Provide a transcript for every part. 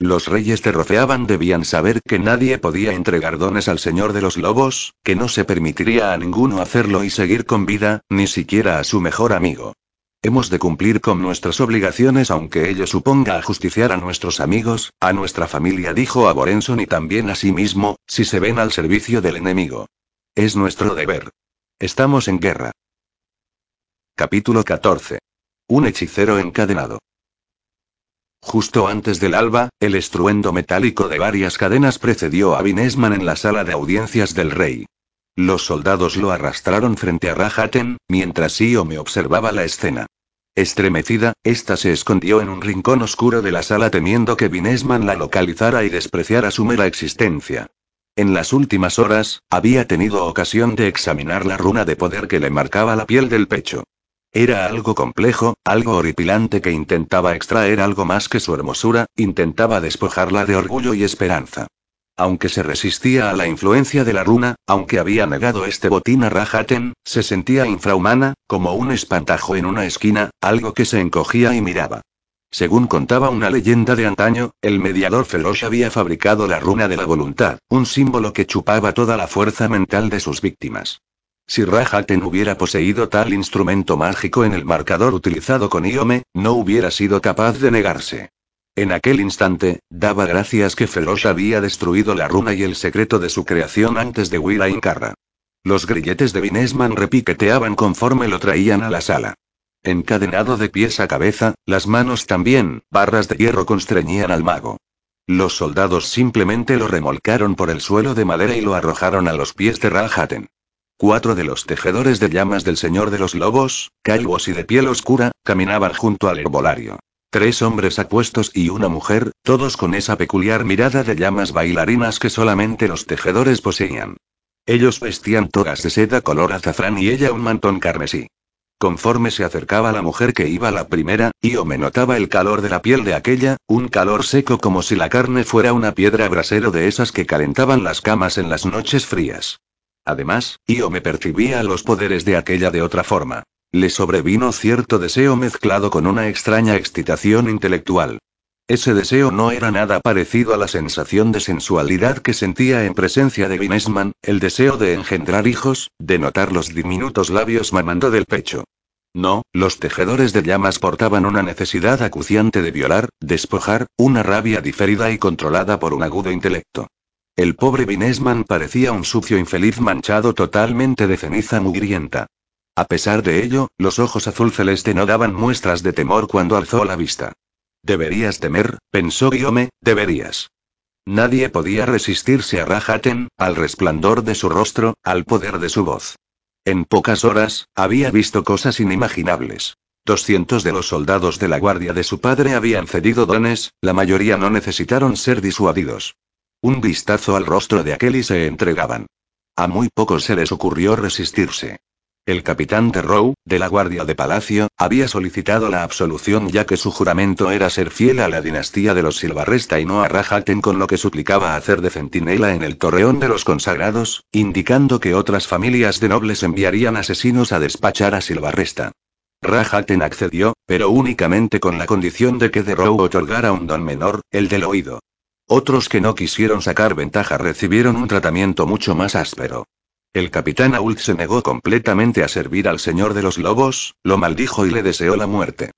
Los reyes de Roceaban debían saber que nadie podía entregar dones al señor de los lobos, que no se permitiría a ninguno hacerlo y seguir con vida, ni siquiera a su mejor amigo. Hemos de cumplir con nuestras obligaciones aunque ello suponga ajusticiar a nuestros amigos, a nuestra familia, dijo a Borenson y también a sí mismo, si se ven al servicio del enemigo. Es nuestro deber. Estamos en guerra. Capítulo 14. Un hechicero encadenado. Justo antes del alba, el estruendo metálico de varias cadenas precedió a Binesman en la sala de audiencias del rey. Los soldados lo arrastraron frente a Rajaten, mientras Io me observaba la escena. Estremecida, ésta se escondió en un rincón oscuro de la sala temiendo que Binesman la localizara y despreciara su mera existencia. En las últimas horas, había tenido ocasión de examinar la runa de poder que le marcaba la piel del pecho. Era algo complejo, algo horripilante que intentaba extraer algo más que su hermosura, intentaba despojarla de orgullo y esperanza. Aunque se resistía a la influencia de la runa, aunque había negado este botín a Rajaten, se sentía infrahumana, como un espantajo en una esquina, algo que se encogía y miraba. Según contaba una leyenda de antaño, el mediador Felosh había fabricado la runa de la voluntad, un símbolo que chupaba toda la fuerza mental de sus víctimas. Si Rajaten hubiera poseído tal instrumento mágico en el marcador utilizado con Iome, no hubiera sido capaz de negarse. En aquel instante, daba gracias que Felosh había destruido la runa y el secreto de su creación antes de Willa Incarra. Los grilletes de Vinesman repiqueteaban conforme lo traían a la sala. Encadenado de pies a cabeza, las manos también, barras de hierro constreñían al mago. Los soldados simplemente lo remolcaron por el suelo de madera y lo arrojaron a los pies de Ralhaten. Cuatro de los tejedores de llamas del Señor de los Lobos, calvos y de piel oscura, caminaban junto al herbolario. Tres hombres apuestos y una mujer, todos con esa peculiar mirada de llamas bailarinas que solamente los tejedores poseían. Ellos vestían togas de seda color azafrán y ella un mantón carmesí. Conforme se acercaba la mujer que iba la primera, Io me notaba el calor de la piel de aquella, un calor seco como si la carne fuera una piedra brasero de esas que calentaban las camas en las noches frías. Además, Io me percibía los poderes de aquella de otra forma. Le sobrevino cierto deseo mezclado con una extraña excitación intelectual. Ese deseo no era nada parecido a la sensación de sensualidad que sentía en presencia de Vinesman, el deseo de engendrar hijos, de notar los diminutos labios mamando del pecho. No, los tejedores de llamas portaban una necesidad acuciante de violar, despojar, una rabia diferida y controlada por un agudo intelecto. El pobre Vinesman parecía un sucio infeliz manchado totalmente de ceniza mugrienta. A pesar de ello, los ojos azul celeste no daban muestras de temor cuando alzó la vista. Deberías temer, pensó Guillaume, deberías. Nadie podía resistirse a Rajaten, al resplandor de su rostro, al poder de su voz. En pocas horas, había visto cosas inimaginables. Doscientos de los soldados de la guardia de su padre habían cedido dones, la mayoría no necesitaron ser disuadidos. Un vistazo al rostro de aquel y se entregaban. A muy pocos se les ocurrió resistirse. El capitán de Rowe, de la Guardia de Palacio, había solicitado la absolución ya que su juramento era ser fiel a la dinastía de los Silvarresta y no a Rajaten con lo que suplicaba hacer de centinela en el torreón de los consagrados, indicando que otras familias de nobles enviarían asesinos a despachar a Silvarresta. Rajaten accedió, pero únicamente con la condición de que de Rowe otorgara un don menor, el del oído. Otros que no quisieron sacar ventaja recibieron un tratamiento mucho más áspero. El capitán Ault se negó completamente a servir al señor de los lobos, lo maldijo y le deseó la muerte.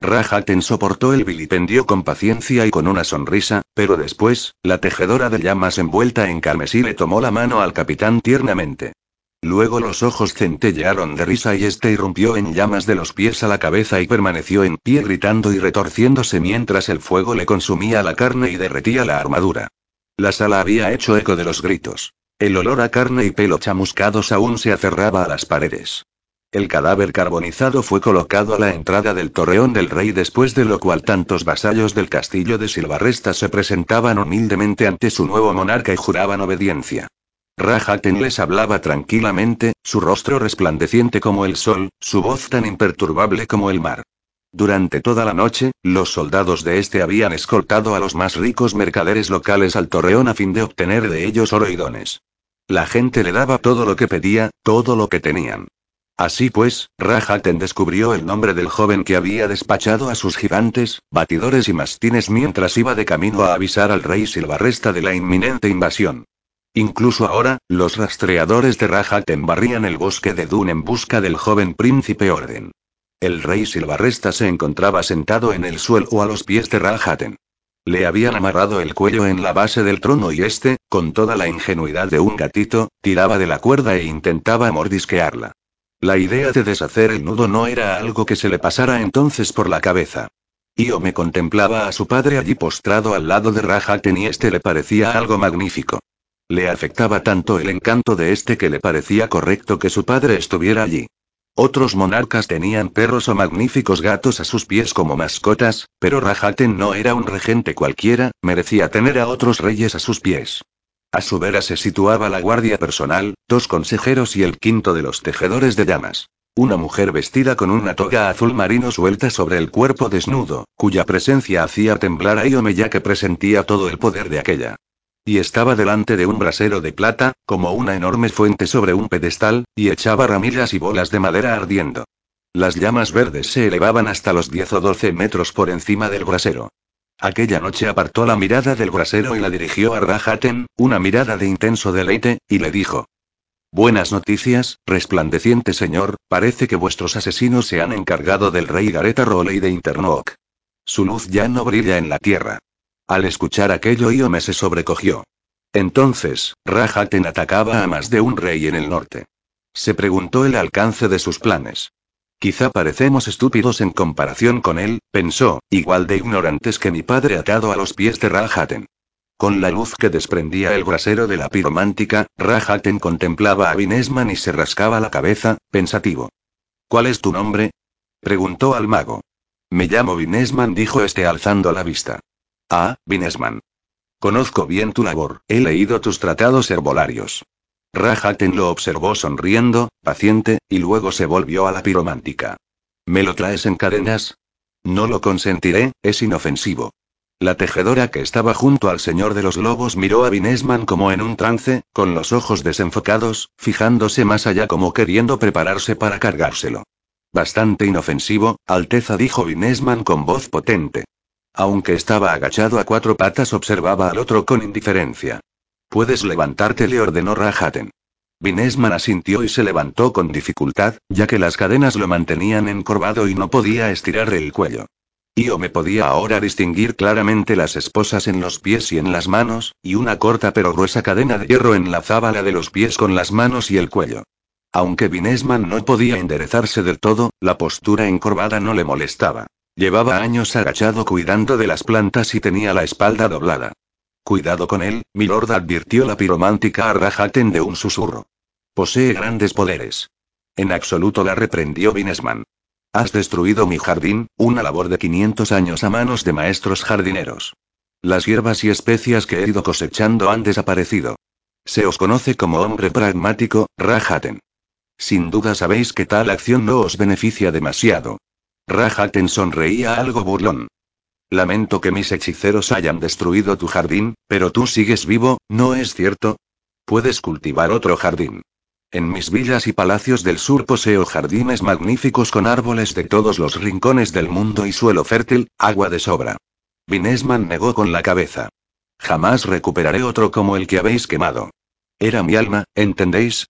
Rajaten soportó el vilipendio con paciencia y con una sonrisa, pero después, la tejedora de llamas envuelta en carmesí le tomó la mano al capitán tiernamente. Luego los ojos centellearon de risa y este irrumpió en llamas de los pies a la cabeza y permaneció en pie gritando y retorciéndose mientras el fuego le consumía la carne y derretía la armadura. La sala había hecho eco de los gritos. El olor a carne y pelo chamuscados aún se aferraba a las paredes. El cadáver carbonizado fue colocado a la entrada del torreón del rey después de lo cual tantos vasallos del castillo de Silvarresta se presentaban humildemente ante su nuevo monarca y juraban obediencia. Rajaten les hablaba tranquilamente, su rostro resplandeciente como el sol, su voz tan imperturbable como el mar. Durante toda la noche, los soldados de este habían escoltado a los más ricos mercaderes locales al torreón a fin de obtener de ellos oro y dones. La gente le daba todo lo que pedía, todo lo que tenían. Así pues, Rajaten descubrió el nombre del joven que había despachado a sus gigantes, batidores y mastines mientras iba de camino a avisar al rey Silvarresta de la inminente invasión. Incluso ahora, los rastreadores de Rajaten barrían el bosque de Dun en busca del joven príncipe Orden. El rey Silvarresta se encontraba sentado en el suelo a los pies de Rajaten. Le habían amarrado el cuello en la base del trono y este, con toda la ingenuidad de un gatito, tiraba de la cuerda e intentaba mordisquearla. La idea de deshacer el nudo no era algo que se le pasara entonces por la cabeza. Io me contemplaba a su padre allí postrado al lado de Rajaten y este le parecía algo magnífico. Le afectaba tanto el encanto de este que le parecía correcto que su padre estuviera allí. Otros monarcas tenían perros o magníficos gatos a sus pies como mascotas, pero Rajaten no era un regente cualquiera, merecía tener a otros reyes a sus pies. A su vera se situaba la guardia personal, dos consejeros y el quinto de los tejedores de llamas. Una mujer vestida con una toga azul marino suelta sobre el cuerpo desnudo, cuya presencia hacía temblar a Iome ya que presentía todo el poder de aquella. Y estaba delante de un brasero de plata, como una enorme fuente sobre un pedestal, y echaba ramillas y bolas de madera ardiendo. Las llamas verdes se elevaban hasta los 10 o 12 metros por encima del brasero. Aquella noche apartó la mirada del brasero y la dirigió a Rajaten, una mirada de intenso deleite, y le dijo. Buenas noticias, resplandeciente señor, parece que vuestros asesinos se han encargado del rey Gareta Roley de Internook. Su luz ya no brilla en la tierra. Al escuchar aquello Iome se sobrecogió. Entonces, Rajaten atacaba a más de un rey en el norte. Se preguntó el alcance de sus planes. Quizá parecemos estúpidos en comparación con él, pensó, igual de ignorantes que mi padre atado a los pies de Rajaten. Con la luz que desprendía el brasero de la piromántica, Rajaten contemplaba a Vinesman y se rascaba la cabeza, pensativo. ¿Cuál es tu nombre? preguntó al mago. Me llamo Vinesman, dijo este alzando la vista. Ah, Vinesman. Conozco bien tu labor, he leído tus tratados herbolarios. Rajaten lo observó sonriendo, paciente, y luego se volvió a la piromántica. ¿Me lo traes en cadenas? No lo consentiré, es inofensivo. La tejedora que estaba junto al señor de los lobos miró a Vinesman como en un trance, con los ojos desenfocados, fijándose más allá como queriendo prepararse para cargárselo. Bastante inofensivo, Alteza dijo Vinesman con voz potente. Aunque estaba agachado a cuatro patas observaba al otro con indiferencia. Puedes levantarte, le ordenó Rajaten. Vinesman asintió y se levantó con dificultad, ya que las cadenas lo mantenían encorvado y no podía estirar el cuello. Io me podía ahora distinguir claramente las esposas en los pies y en las manos, y una corta pero gruesa cadena de hierro enlazaba la de los pies con las manos y el cuello. Aunque Vinesman no podía enderezarse del todo, la postura encorvada no le molestaba. Llevaba años agachado cuidando de las plantas y tenía la espalda doblada. Cuidado con él, milord advirtió la piromántica a Rajaten de un susurro. Posee grandes poderes. En absoluto la reprendió Vinesman. Has destruido mi jardín, una labor de 500 años a manos de maestros jardineros. Las hierbas y especias que he ido cosechando han desaparecido. Se os conoce como hombre pragmático, Rajaten. Sin duda sabéis que tal acción no os beneficia demasiado. Rajaten sonreía algo burlón. Lamento que mis hechiceros hayan destruido tu jardín, pero tú sigues vivo, ¿no es cierto? Puedes cultivar otro jardín. En mis villas y palacios del sur poseo jardines magníficos con árboles de todos los rincones del mundo y suelo fértil, agua de sobra. Vinesman negó con la cabeza. Jamás recuperaré otro como el que habéis quemado. Era mi alma, ¿entendéis?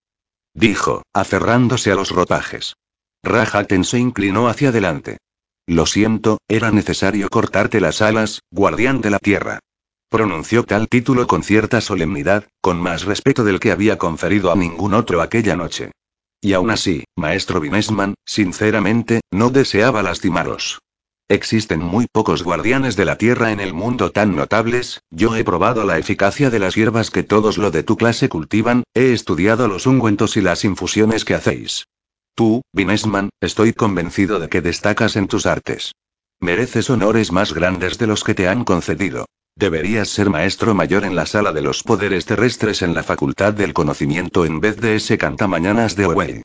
Dijo, aferrándose a los ropajes. Rajaten se inclinó hacia adelante. Lo siento, era necesario cortarte las alas, guardián de la tierra. Pronunció tal título con cierta solemnidad, con más respeto del que había conferido a ningún otro aquella noche. Y aún así, maestro Vinesman, sinceramente, no deseaba lastimaros. Existen muy pocos guardianes de la tierra en el mundo tan notables, yo he probado la eficacia de las hierbas que todos lo de tu clase cultivan, he estudiado los ungüentos y las infusiones que hacéis. Tú, Vinesman, estoy convencido de que destacas en tus artes. Mereces honores más grandes de los que te han concedido. Deberías ser maestro mayor en la sala de los poderes terrestres en la Facultad del Conocimiento en vez de ese cantamañanas de Owei.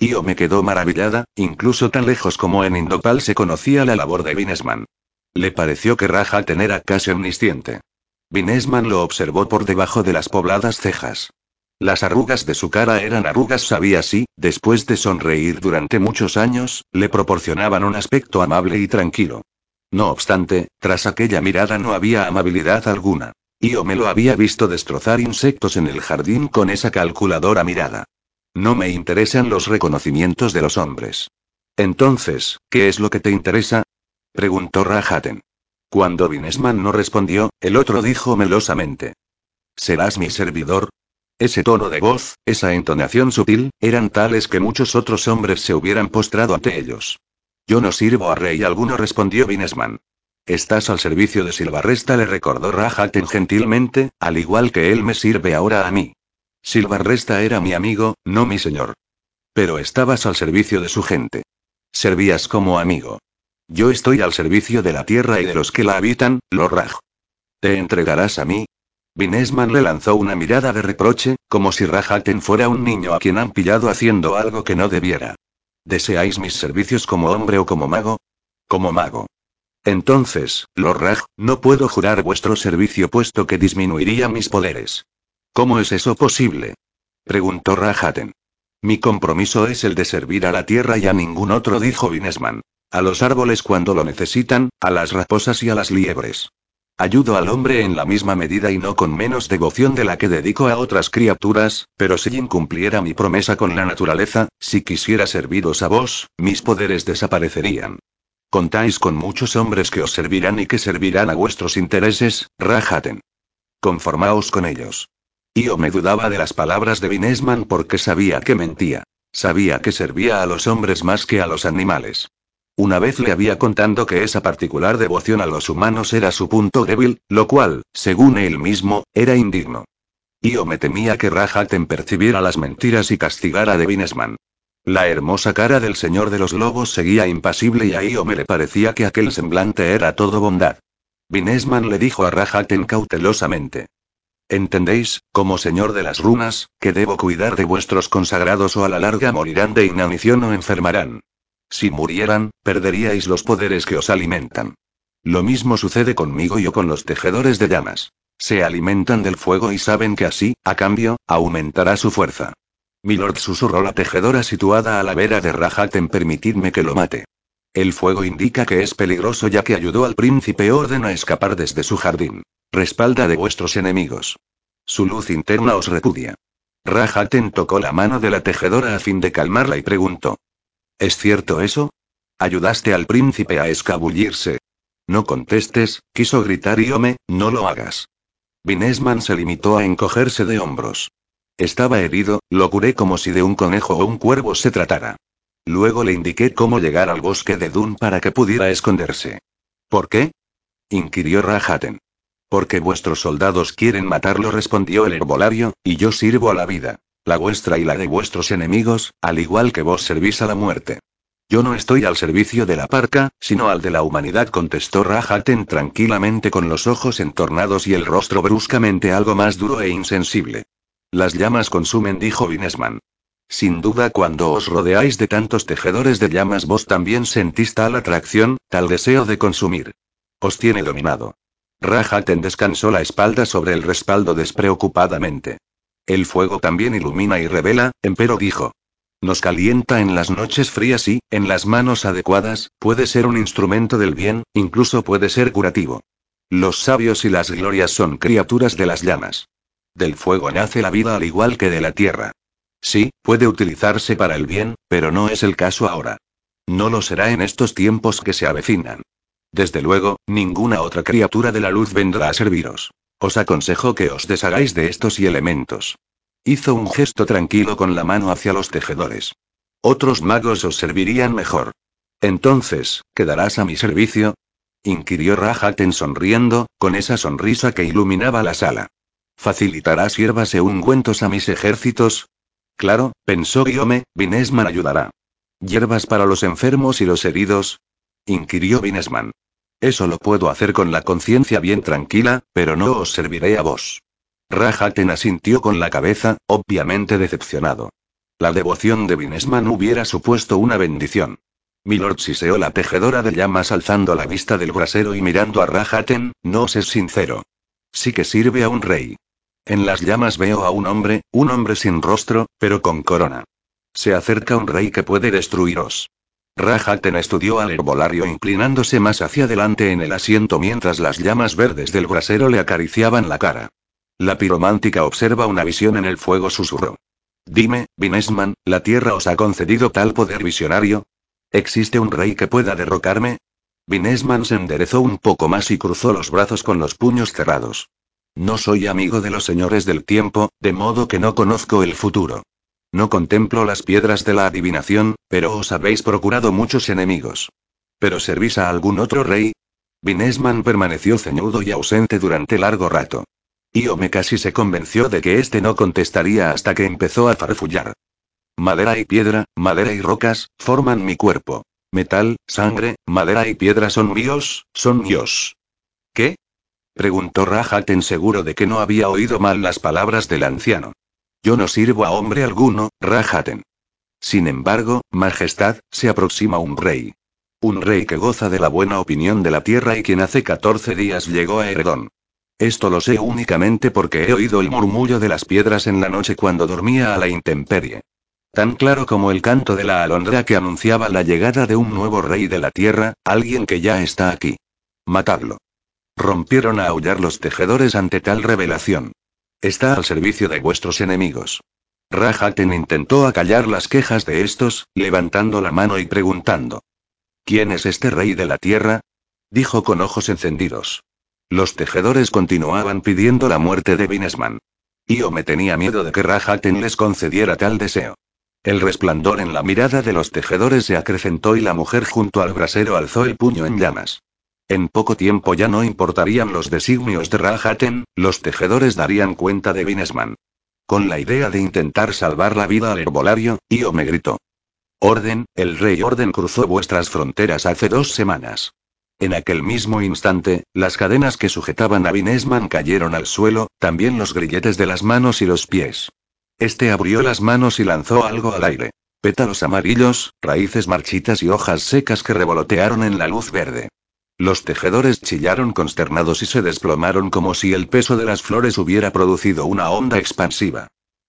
Io me quedó maravillada, incluso tan lejos como en Indopal se conocía la labor de Vinesman. Le pareció que Raja era casi omnisciente. Vinesman lo observó por debajo de las pobladas cejas. Las arrugas de su cara eran arrugas sabía si, después de sonreír durante muchos años, le proporcionaban un aspecto amable y tranquilo. No obstante, tras aquella mirada no había amabilidad alguna. Io me lo había visto destrozar insectos en el jardín con esa calculadora mirada. No me interesan los reconocimientos de los hombres. Entonces, ¿qué es lo que te interesa? preguntó Rahaten. Cuando Vinesman no respondió, el otro dijo melosamente. ¿Serás mi servidor? Ese tono de voz, esa entonación sutil, eran tales que muchos otros hombres se hubieran postrado ante ellos. Yo no sirvo a rey alguno, respondió Vinesman. Estás al servicio de Silvarresta, le recordó Rahaten gentilmente, al igual que él me sirve ahora a mí. Silvarresta era mi amigo, no mi señor. Pero estabas al servicio de su gente. Servías como amigo. Yo estoy al servicio de la tierra y de los que la habitan, Lorraj. ¿Te entregarás a mí? Vinesman le lanzó una mirada de reproche, como si Rahaten fuera un niño a quien han pillado haciendo algo que no debiera. ¿Deseáis mis servicios como hombre o como mago? Como mago. Entonces, Lord Raj, no puedo jurar vuestro servicio puesto que disminuiría mis poderes. ¿Cómo es eso posible? preguntó Rahaten. Mi compromiso es el de servir a la tierra y a ningún otro, dijo Vinesman. A los árboles cuando lo necesitan, a las raposas y a las liebres. Ayudo al hombre en la misma medida y no con menos devoción de la que dedico a otras criaturas, pero si incumpliera mi promesa con la naturaleza, si quisiera serviros a vos, mis poderes desaparecerían. Contáis con muchos hombres que os servirán y que servirán a vuestros intereses, Rajaten. Conformaos con ellos. Yo me dudaba de las palabras de Vinesman porque sabía que mentía. Sabía que servía a los hombres más que a los animales. Una vez le había contado que esa particular devoción a los humanos era su punto débil, lo cual, según él mismo, era indigno. Yo me temía que Rahaten percibiera las mentiras y castigara a Vinesman. La hermosa cara del señor de los lobos seguía impasible y a Io me le parecía que aquel semblante era todo bondad. Vinesman le dijo a Rahaten cautelosamente. ¿Entendéis, como señor de las runas, que debo cuidar de vuestros consagrados o a la larga morirán de inanición o enfermarán? Si murieran, perderíais los poderes que os alimentan. Lo mismo sucede conmigo y con los tejedores de llamas. Se alimentan del fuego y saben que así, a cambio, aumentará su fuerza. Milord susurró la tejedora situada a la vera de Rahaten, permitidme que lo mate. El fuego indica que es peligroso ya que ayudó al príncipe Orden a escapar desde su jardín. Respalda de vuestros enemigos. Su luz interna os repudia. Rahaten tocó la mano de la tejedora a fin de calmarla y preguntó. ¿Es cierto eso? ¿Ayudaste al príncipe a escabullirse? No contestes, quiso gritar Iome, no lo hagas. Vinesman se limitó a encogerse de hombros. Estaba herido, lo curé como si de un conejo o un cuervo se tratara. Luego le indiqué cómo llegar al bosque de Dun para que pudiera esconderse. ¿Por qué? inquirió Rahaten. Porque vuestros soldados quieren matarlo, respondió el herbolario, y yo sirvo a la vida. La vuestra y la de vuestros enemigos, al igual que vos servís a la muerte. Yo no estoy al servicio de la parca, sino al de la humanidad, contestó Rahaten tranquilamente con los ojos entornados y el rostro bruscamente algo más duro e insensible. Las llamas consumen, dijo Vinesman. Sin duda, cuando os rodeáis de tantos tejedores de llamas, vos también sentís tal atracción, tal deseo de consumir. Os tiene dominado. Rahaten descansó la espalda sobre el respaldo despreocupadamente. El fuego también ilumina y revela, empero dijo. Nos calienta en las noches frías y, en las manos adecuadas, puede ser un instrumento del bien, incluso puede ser curativo. Los sabios y las glorias son criaturas de las llamas. Del fuego nace la vida al igual que de la tierra. Sí, puede utilizarse para el bien, pero no es el caso ahora. No lo será en estos tiempos que se avecinan. Desde luego, ninguna otra criatura de la luz vendrá a serviros. Os aconsejo que os deshagáis de estos y elementos. Hizo un gesto tranquilo con la mano hacia los tejedores. Otros magos os servirían mejor. Entonces, ¿quedarás a mi servicio? inquirió Rahaten sonriendo, con esa sonrisa que iluminaba la sala. ¿Facilitarás hierbas e ungüentos a mis ejércitos? Claro, pensó Guiome, Vinesman ayudará. ¿Hierbas para los enfermos y los heridos? inquirió Binesman. Eso lo puedo hacer con la conciencia bien tranquila, pero no os serviré a vos. Rajaten asintió con la cabeza, obviamente decepcionado. La devoción de Binesman hubiera supuesto una bendición. Milord siseó la tejedora de llamas alzando la vista del brasero y mirando a Rajaten, no os es sincero. Sí que sirve a un rey. En las llamas veo a un hombre, un hombre sin rostro, pero con corona. Se acerca un rey que puede destruiros. Rajaten estudió al herbolario inclinándose más hacia adelante en el asiento mientras las llamas verdes del brasero le acariciaban la cara. La piromántica observa una visión en el fuego, susurró. Dime, Vinesman, ¿la Tierra os ha concedido tal poder visionario? ¿Existe un rey que pueda derrocarme? Vinesman se enderezó un poco más y cruzó los brazos con los puños cerrados. No soy amigo de los señores del tiempo, de modo que no conozco el futuro. No contemplo las piedras de la adivinación, pero os habéis procurado muchos enemigos. ¿Pero servís a algún otro rey? Vinesman permaneció ceñudo y ausente durante largo rato. Iome casi se convenció de que éste no contestaría hasta que empezó a farfullar. Madera y piedra, madera y rocas, forman mi cuerpo. Metal, sangre, madera y piedra son míos, son míos. ¿Qué? preguntó Rajaten seguro de que no había oído mal las palabras del anciano. Yo no sirvo a hombre alguno, Rajaten. Sin embargo, Majestad, se aproxima un rey. Un rey que goza de la buena opinión de la tierra y quien hace 14 días llegó a Eredón. Esto lo sé únicamente porque he oído el murmullo de las piedras en la noche cuando dormía a la intemperie. Tan claro como el canto de la alondra que anunciaba la llegada de un nuevo rey de la tierra, alguien que ya está aquí. Matadlo. Rompieron a aullar los tejedores ante tal revelación. Está al servicio de vuestros enemigos. Rajaten intentó acallar las quejas de estos, levantando la mano y preguntando. ¿Quién es este rey de la tierra? dijo con ojos encendidos. Los tejedores continuaban pidiendo la muerte de Binesman. Io me tenía miedo de que Rajaten les concediera tal deseo. El resplandor en la mirada de los tejedores se acrecentó y la mujer junto al brasero alzó el puño en llamas. En poco tiempo ya no importarían los designios de Rahaten, los tejedores darían cuenta de Binesman. Con la idea de intentar salvar la vida al herbolario, Io me gritó. Orden, el rey Orden cruzó vuestras fronteras hace dos semanas. En aquel mismo instante, las cadenas que sujetaban a Binesman cayeron al suelo, también los grilletes de las manos y los pies. Este abrió las manos y lanzó algo al aire. Pétalos amarillos, raíces marchitas y hojas secas que revolotearon en la luz verde. Los tejedores chillaron consternados y se desplomaron como si el peso de las flores hubiera producido una onda expansiva.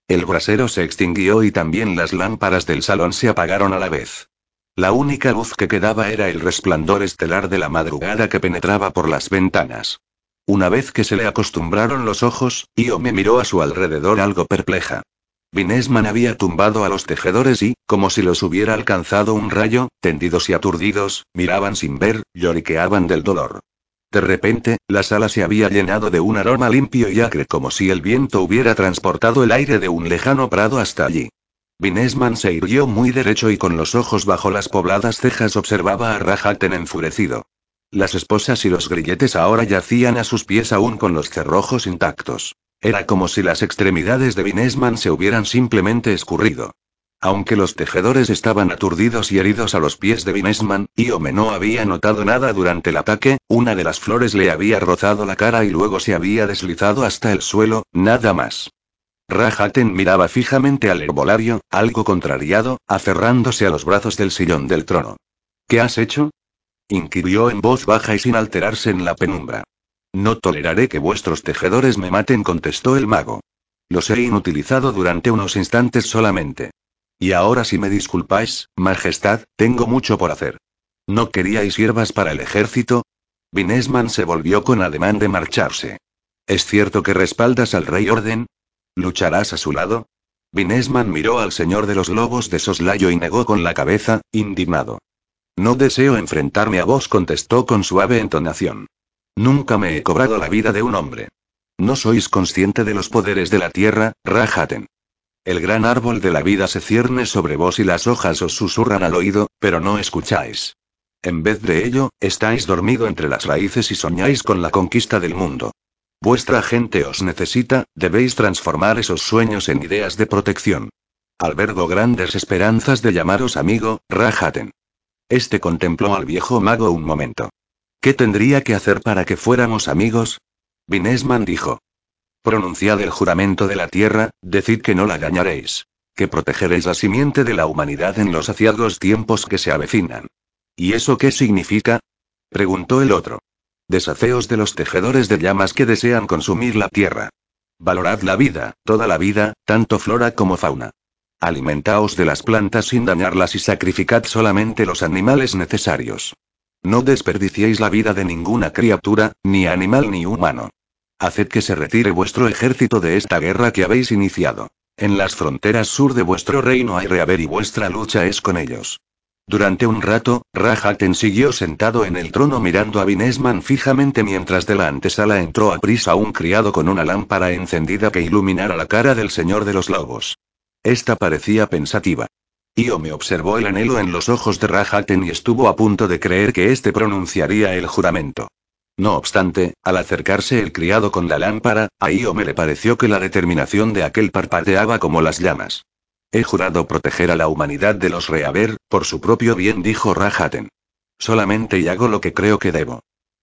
El brasero se extinguió y también las lámparas del salón se apagaron a la vez. La única luz que quedaba era el resplandor estelar de la madrugada que penetraba por las ventanas. Una vez que se le acostumbraron los ojos, Io me miró a su alrededor algo perpleja. Vinesman había tumbado a los tejedores y, como si los hubiera alcanzado un rayo, tendidos y aturdidos, miraban sin ver, lloriqueaban del dolor. De repente, la sala se había llenado de un aroma limpio y acre como si el viento hubiera transportado el aire de un lejano prado hasta allí. Vinesman se irguió muy derecho y con los ojos bajo las pobladas cejas observaba a Rajaten enfurecido. Las esposas y los grilletes ahora yacían a sus pies aún con los cerrojos intactos. Era como si las extremidades de Vinesman se hubieran simplemente escurrido. Aunque los tejedores estaban aturdidos y heridos a los pies de Vinesman, Iome no había notado nada durante el ataque, una de las flores le había rozado la cara y luego se había deslizado hasta el suelo, nada más. Rajaten miraba fijamente al herbolario, algo contrariado, aferrándose a los brazos del sillón del trono. ¿Qué has hecho? inquirió en voz baja y sin alterarse en la penumbra. No toleraré que vuestros tejedores me maten, contestó el mago. Los he inutilizado durante unos instantes solamente. Y ahora si me disculpáis, Majestad, tengo mucho por hacer. ¿No queríais siervas para el ejército? Vinesman se volvió con ademán de marcharse. ¿Es cierto que respaldas al rey Orden? ¿Lucharás a su lado? Vinesman miró al señor de los lobos de soslayo y negó con la cabeza, indignado. No deseo enfrentarme a vos, contestó con suave entonación. Nunca me he cobrado la vida de un hombre. No sois consciente de los poderes de la tierra, Rajaten. El gran árbol de la vida se cierne sobre vos y las hojas os susurran al oído, pero no escucháis. En vez de ello, estáis dormido entre las raíces y soñáis con la conquista del mundo. Vuestra gente os necesita, debéis transformar esos sueños en ideas de protección. Albergo grandes esperanzas de llamaros amigo, Rahaten. Este contempló al viejo mago un momento. ¿Qué tendría que hacer para que fuéramos amigos? Vinesman dijo. Pronunciad el juramento de la tierra, decid que no la dañaréis. Que protegeréis la simiente de la humanidad en los aciagos tiempos que se avecinan. ¿Y eso qué significa? preguntó el otro. Desafeos de los tejedores de llamas que desean consumir la tierra. Valorad la vida, toda la vida, tanto flora como fauna. Alimentaos de las plantas sin dañarlas y sacrificad solamente los animales necesarios. No desperdiciéis la vida de ninguna criatura, ni animal ni humano. Haced que se retire vuestro ejército de esta guerra que habéis iniciado. En las fronteras sur de vuestro reino hay rehaber y vuestra lucha es con ellos. Durante un rato, Rahaten siguió sentado en el trono mirando a Vinesman fijamente mientras de la antesala entró a prisa un criado con una lámpara encendida que iluminara la cara del señor de los lobos. Esta parecía pensativa. Io me observó el anhelo en los ojos de Rahaten y estuvo a punto de creer que éste pronunciaría el juramento. No obstante, al acercarse el criado con la lámpara, a Io me le pareció que la determinación de aquel parpadeaba como las llamas. He jurado proteger a la humanidad de los Reaver, por su propio bien, dijo Rahaten. Solamente y hago lo que creo que debo.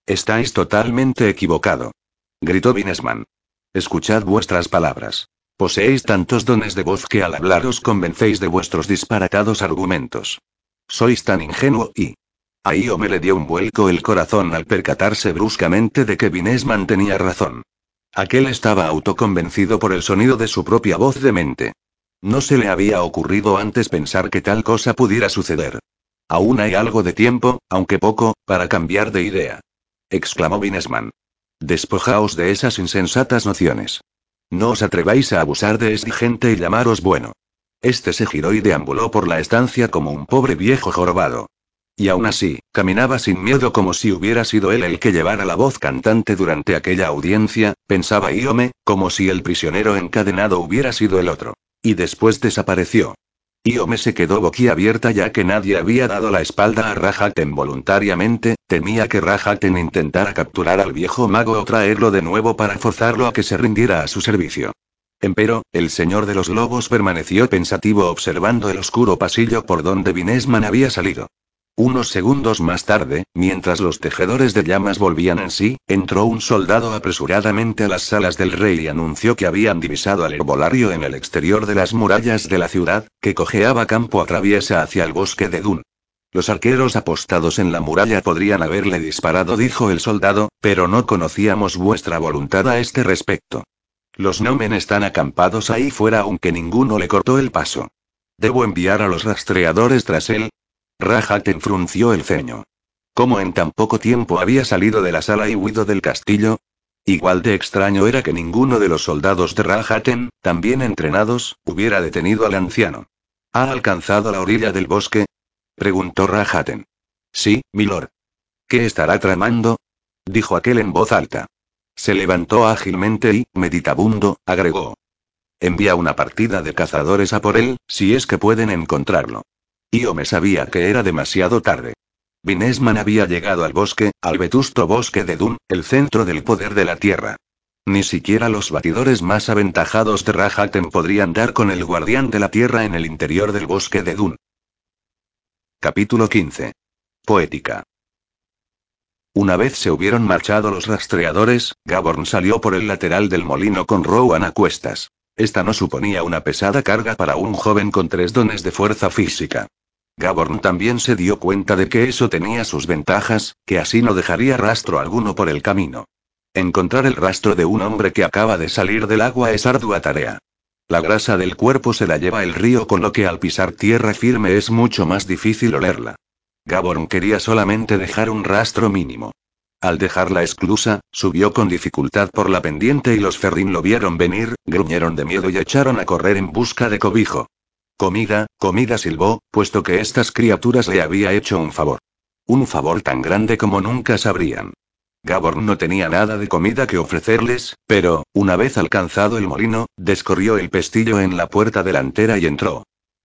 Estáis totalmente equivocado. Gritó Vinesman. Escuchad vuestras palabras. Poseéis tantos dones de voz que al hablar os convencéis de vuestros disparatados argumentos. Sois tan ingenuo y... Ahí me le dio un vuelco el corazón al percatarse bruscamente de que Vinesman tenía razón. Aquel estaba autoconvencido por el sonido de su propia voz de mente. No se le había ocurrido antes pensar que tal cosa pudiera suceder. Aún hay algo de tiempo, aunque poco, para cambiar de idea. Exclamó Vinesman. Despojaos de esas insensatas nociones. No os atreváis a abusar de esa gente y llamaros bueno. Este se giró y deambuló por la estancia como un pobre viejo jorobado. Y aún así, caminaba sin miedo como si hubiera sido él el que llevara la voz cantante durante aquella audiencia, pensaba Iome, como si el prisionero encadenado hubiera sido el otro. Y después desapareció. Iome se quedó boquiabierta ya que nadie había dado la espalda a Rahaten voluntariamente, temía que Rahaten intentara capturar al viejo mago o traerlo de nuevo para forzarlo a que se rindiera a su servicio. Empero, el señor de los lobos permaneció pensativo observando el oscuro pasillo por donde Vinesman había salido. Unos segundos más tarde, mientras los tejedores de llamas volvían en sí, entró un soldado apresuradamente a las salas del rey y anunció que habían divisado al herbolario en el exterior de las murallas de la ciudad, que cojeaba campo a traviesa hacia el bosque de Dun. Los arqueros apostados en la muralla podrían haberle disparado, dijo el soldado, pero no conocíamos vuestra voluntad a este respecto. Los Nomen están acampados ahí fuera aunque ninguno le cortó el paso. ¿Debo enviar a los rastreadores tras él? Rahaten frunció el ceño. ¿Cómo en tan poco tiempo había salido de la sala y huido del castillo? Igual de extraño era que ninguno de los soldados de Rahaten, tan bien entrenados, hubiera detenido al anciano. ¿Ha alcanzado la orilla del bosque? preguntó Rahaten. Sí, milord. ¿Qué estará tramando? dijo aquel en voz alta. Se levantó ágilmente y, meditabundo, agregó. Envía una partida de cazadores a por él, si es que pueden encontrarlo. Me sabía que era demasiado tarde. Vinesman había llegado al bosque, al vetusto bosque de Dun, el centro del poder de la tierra. Ni siquiera los batidores más aventajados de Rahaten podrían dar con el guardián de la tierra en el interior del bosque de Dun. Capítulo 15. Poética. Una vez se hubieron marchado los rastreadores, Gaborn salió por el lateral del molino con Rowan a cuestas. Esta no suponía una pesada carga para un joven con tres dones de fuerza física. Gaborn también se dio cuenta de que eso tenía sus ventajas, que así no dejaría rastro alguno por el camino. Encontrar el rastro de un hombre que acaba de salir del agua es ardua tarea. La grasa del cuerpo se la lleva el río con lo que al pisar tierra firme es mucho más difícil olerla. Gaborn quería solamente dejar un rastro mínimo. Al dejar la esclusa, subió con dificultad por la pendiente y los Ferrin lo vieron venir, gruñeron de miedo y echaron a correr en busca de cobijo. Comida, comida silbó, puesto que estas criaturas le había hecho un favor. Un favor tan grande como nunca sabrían. Gabor no tenía nada de comida que ofrecerles, pero, una vez alcanzado el molino, descorrió el pestillo en la puerta delantera y entró.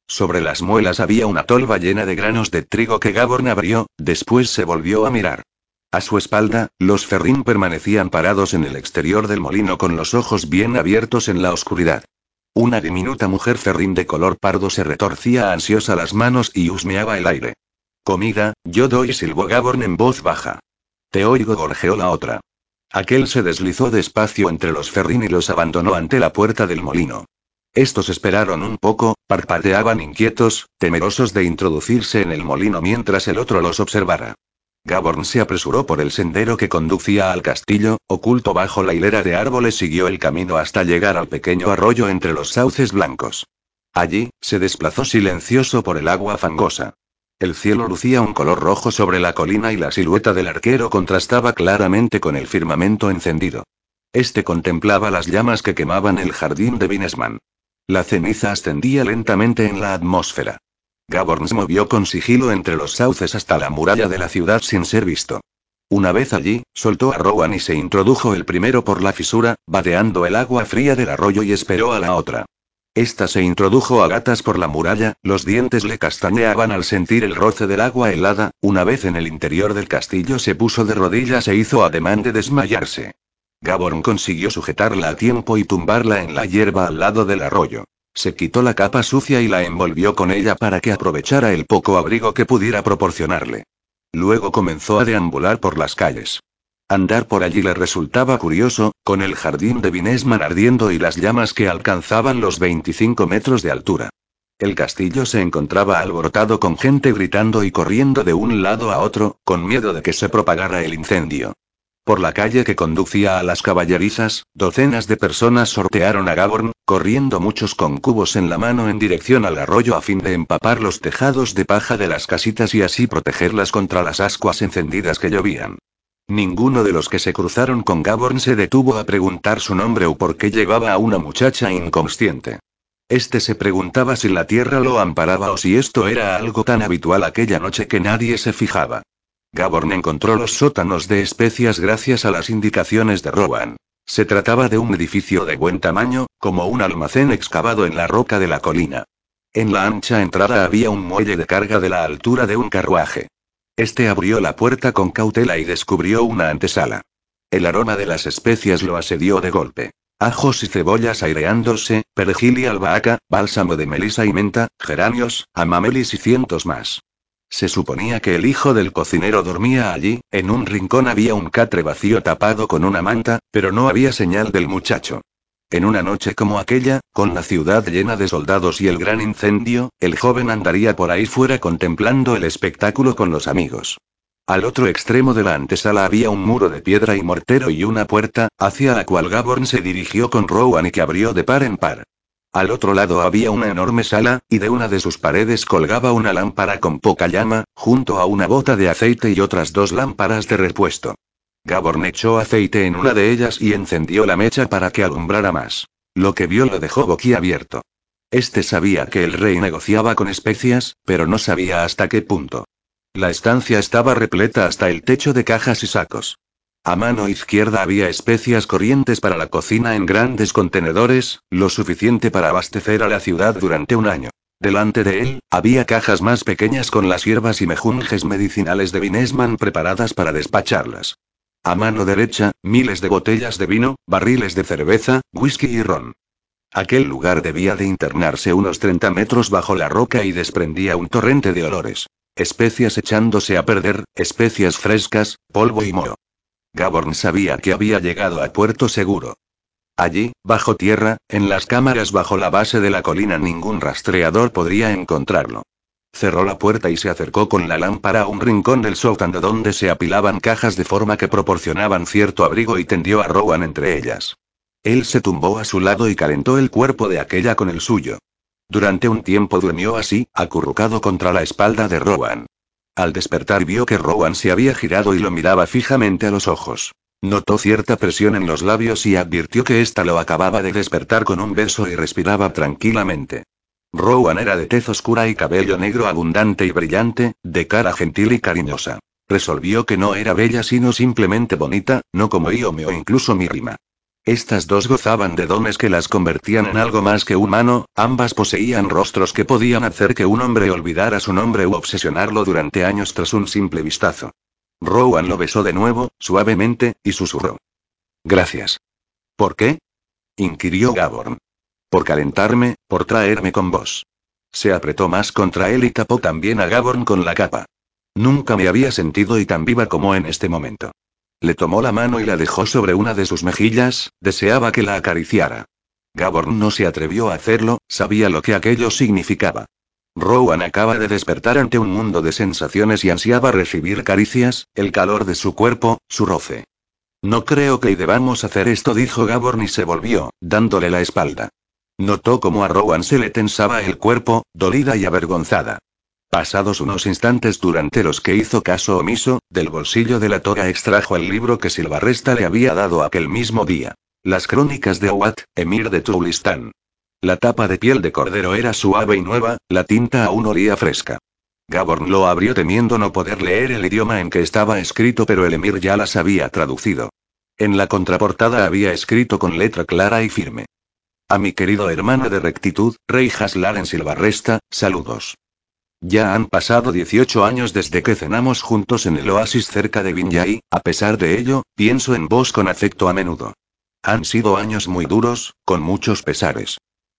Sobre las muelas había una tolva llena de granos de trigo que Gaborn abrió, después se volvió a mirar. A su espalda, los Ferrín permanecían parados en el exterior del molino con los ojos bien abiertos en la oscuridad. Una diminuta mujer ferrín de color pardo se retorcía ansiosa las manos y husmeaba el aire. Comida, yo doy, silbó Gaborn en voz baja. Te oigo, gorjeó la otra. Aquel se deslizó despacio entre los ferrín y los abandonó ante la puerta del molino. Estos esperaron un poco, parpadeaban inquietos, temerosos de introducirse en el molino mientras el otro los observara. Gaborn se apresuró por el sendero que conducía al castillo, oculto bajo la hilera de árboles siguió el camino hasta llegar al pequeño arroyo entre los sauces blancos. Allí, se desplazó silencioso por el agua fangosa. El cielo lucía un color rojo sobre la colina y la silueta del arquero contrastaba claramente con el firmamento encendido. Este contemplaba las llamas que quemaban el jardín de Vinesman. La ceniza ascendía lentamente en la atmósfera. Gaborn se movió con sigilo entre los sauces hasta la muralla de la ciudad sin ser visto. Una vez allí, soltó a Rowan y se introdujo el primero por la fisura, vadeando el agua fría del arroyo y esperó a la otra. Esta se introdujo a gatas por la muralla, los dientes le castañeaban al sentir el roce del agua helada, una vez en el interior del castillo se puso de rodillas e hizo ademán de desmayarse. Gaborn consiguió sujetarla a tiempo y tumbarla en la hierba al lado del arroyo. Se quitó la capa sucia y la envolvió con ella para que aprovechara el poco abrigo que pudiera proporcionarle. Luego comenzó a deambular por las calles. Andar por allí le resultaba curioso, con el jardín de Vinesman ardiendo y las llamas que alcanzaban los 25 metros de altura. El castillo se encontraba alborotado con gente gritando y corriendo de un lado a otro, con miedo de que se propagara el incendio. Por la calle que conducía a las caballerizas, docenas de personas sortearon a Gaborn, corriendo muchos con cubos en la mano en dirección al arroyo a fin de empapar los tejados de paja de las casitas y así protegerlas contra las ascuas encendidas que llovían. Ninguno de los que se cruzaron con Gaborn se detuvo a preguntar su nombre o por qué llevaba a una muchacha inconsciente. Este se preguntaba si la tierra lo amparaba o si esto era algo tan habitual aquella noche que nadie se fijaba. Gaborn encontró los sótanos de especias gracias a las indicaciones de Rowan. Se trataba de un edificio de buen tamaño, como un almacén excavado en la roca de la colina. En la ancha entrada había un muelle de carga de la altura de un carruaje. Este abrió la puerta con cautela y descubrió una antesala. El aroma de las especias lo asedió de golpe. Ajos y cebollas aireándose, perejil y albahaca, bálsamo de melisa y menta, geranios, amamelis y cientos más. Se suponía que el hijo del cocinero dormía allí, en un rincón había un catre vacío tapado con una manta, pero no había señal del muchacho. En una noche como aquella, con la ciudad llena de soldados y el gran incendio, el joven andaría por ahí fuera contemplando el espectáculo con los amigos. Al otro extremo de la antesala había un muro de piedra y mortero y una puerta, hacia la cual Gaborn se dirigió con Rowan y que abrió de par en par. Al otro lado había una enorme sala, y de una de sus paredes colgaba una lámpara con poca llama, junto a una bota de aceite y otras dos lámparas de repuesto. Gaborn echó aceite en una de ellas y encendió la mecha para que alumbrara más. Lo que vio lo dejó boquiabierto. Este sabía que el rey negociaba con especias, pero no sabía hasta qué punto. La estancia estaba repleta hasta el techo de cajas y sacos. A mano izquierda había especias corrientes para la cocina en grandes contenedores, lo suficiente para abastecer a la ciudad durante un año. Delante de él, había cajas más pequeñas con las hierbas y mejunjes medicinales de Vinesman preparadas para despacharlas. A mano derecha, miles de botellas de vino, barriles de cerveza, whisky y ron. Aquel lugar debía de internarse unos 30 metros bajo la roca y desprendía un torrente de olores. Especias echándose a perder, especias frescas, polvo y moho. Gaborn sabía que había llegado a puerto seguro. Allí, bajo tierra, en las cámaras bajo la base de la colina ningún rastreador podría encontrarlo. Cerró la puerta y se acercó con la lámpara a un rincón del sótano donde se apilaban cajas de forma que proporcionaban cierto abrigo y tendió a Rowan entre ellas. Él se tumbó a su lado y calentó el cuerpo de aquella con el suyo. Durante un tiempo durmió así, acurrucado contra la espalda de Rowan. Al despertar vio que Rowan se había girado y lo miraba fijamente a los ojos. Notó cierta presión en los labios y advirtió que ésta lo acababa de despertar con un beso y respiraba tranquilamente. Rowan era de tez oscura y cabello negro abundante y brillante, de cara gentil y cariñosa. Resolvió que no era bella sino simplemente bonita, no como Iome o incluso Mirima. Estas dos gozaban de dones que las convertían en algo más que humano, ambas poseían rostros que podían hacer que un hombre olvidara su nombre u obsesionarlo durante años tras un simple vistazo. Rowan lo besó de nuevo, suavemente, y susurró. Gracias. ¿Por qué? inquirió Gaborn. Por calentarme, por traerme con vos. Se apretó más contra él y tapó también a Gaborn con la capa. Nunca me había sentido y tan viva como en este momento. Le tomó la mano y la dejó sobre una de sus mejillas, deseaba que la acariciara. Gaborn no se atrevió a hacerlo, sabía lo que aquello significaba. Rowan acaba de despertar ante un mundo de sensaciones y ansiaba recibir caricias, el calor de su cuerpo, su roce. No creo que debamos hacer esto, dijo Gaborn y se volvió, dándole la espalda. Notó cómo a Rowan se le tensaba el cuerpo, dolida y avergonzada. Pasados unos instantes durante los que hizo caso omiso, del bolsillo de la toga extrajo el libro que Silvarresta le había dado aquel mismo día. Las crónicas de Awad, emir de Tulistán. La tapa de piel de cordero era suave y nueva, la tinta aún olía fresca. Gaborn lo abrió temiendo no poder leer el idioma en que estaba escrito, pero el emir ya las había traducido. En la contraportada había escrito con letra clara y firme. A mi querido hermano de rectitud, Rey Haslar en Silvarresta, saludos. Ya han pasado 18 años desde que cenamos juntos en el oasis cerca de Vinyai, a pesar de ello, pienso en vos con afecto a menudo. Han sido años muy duros, con muchos pesares.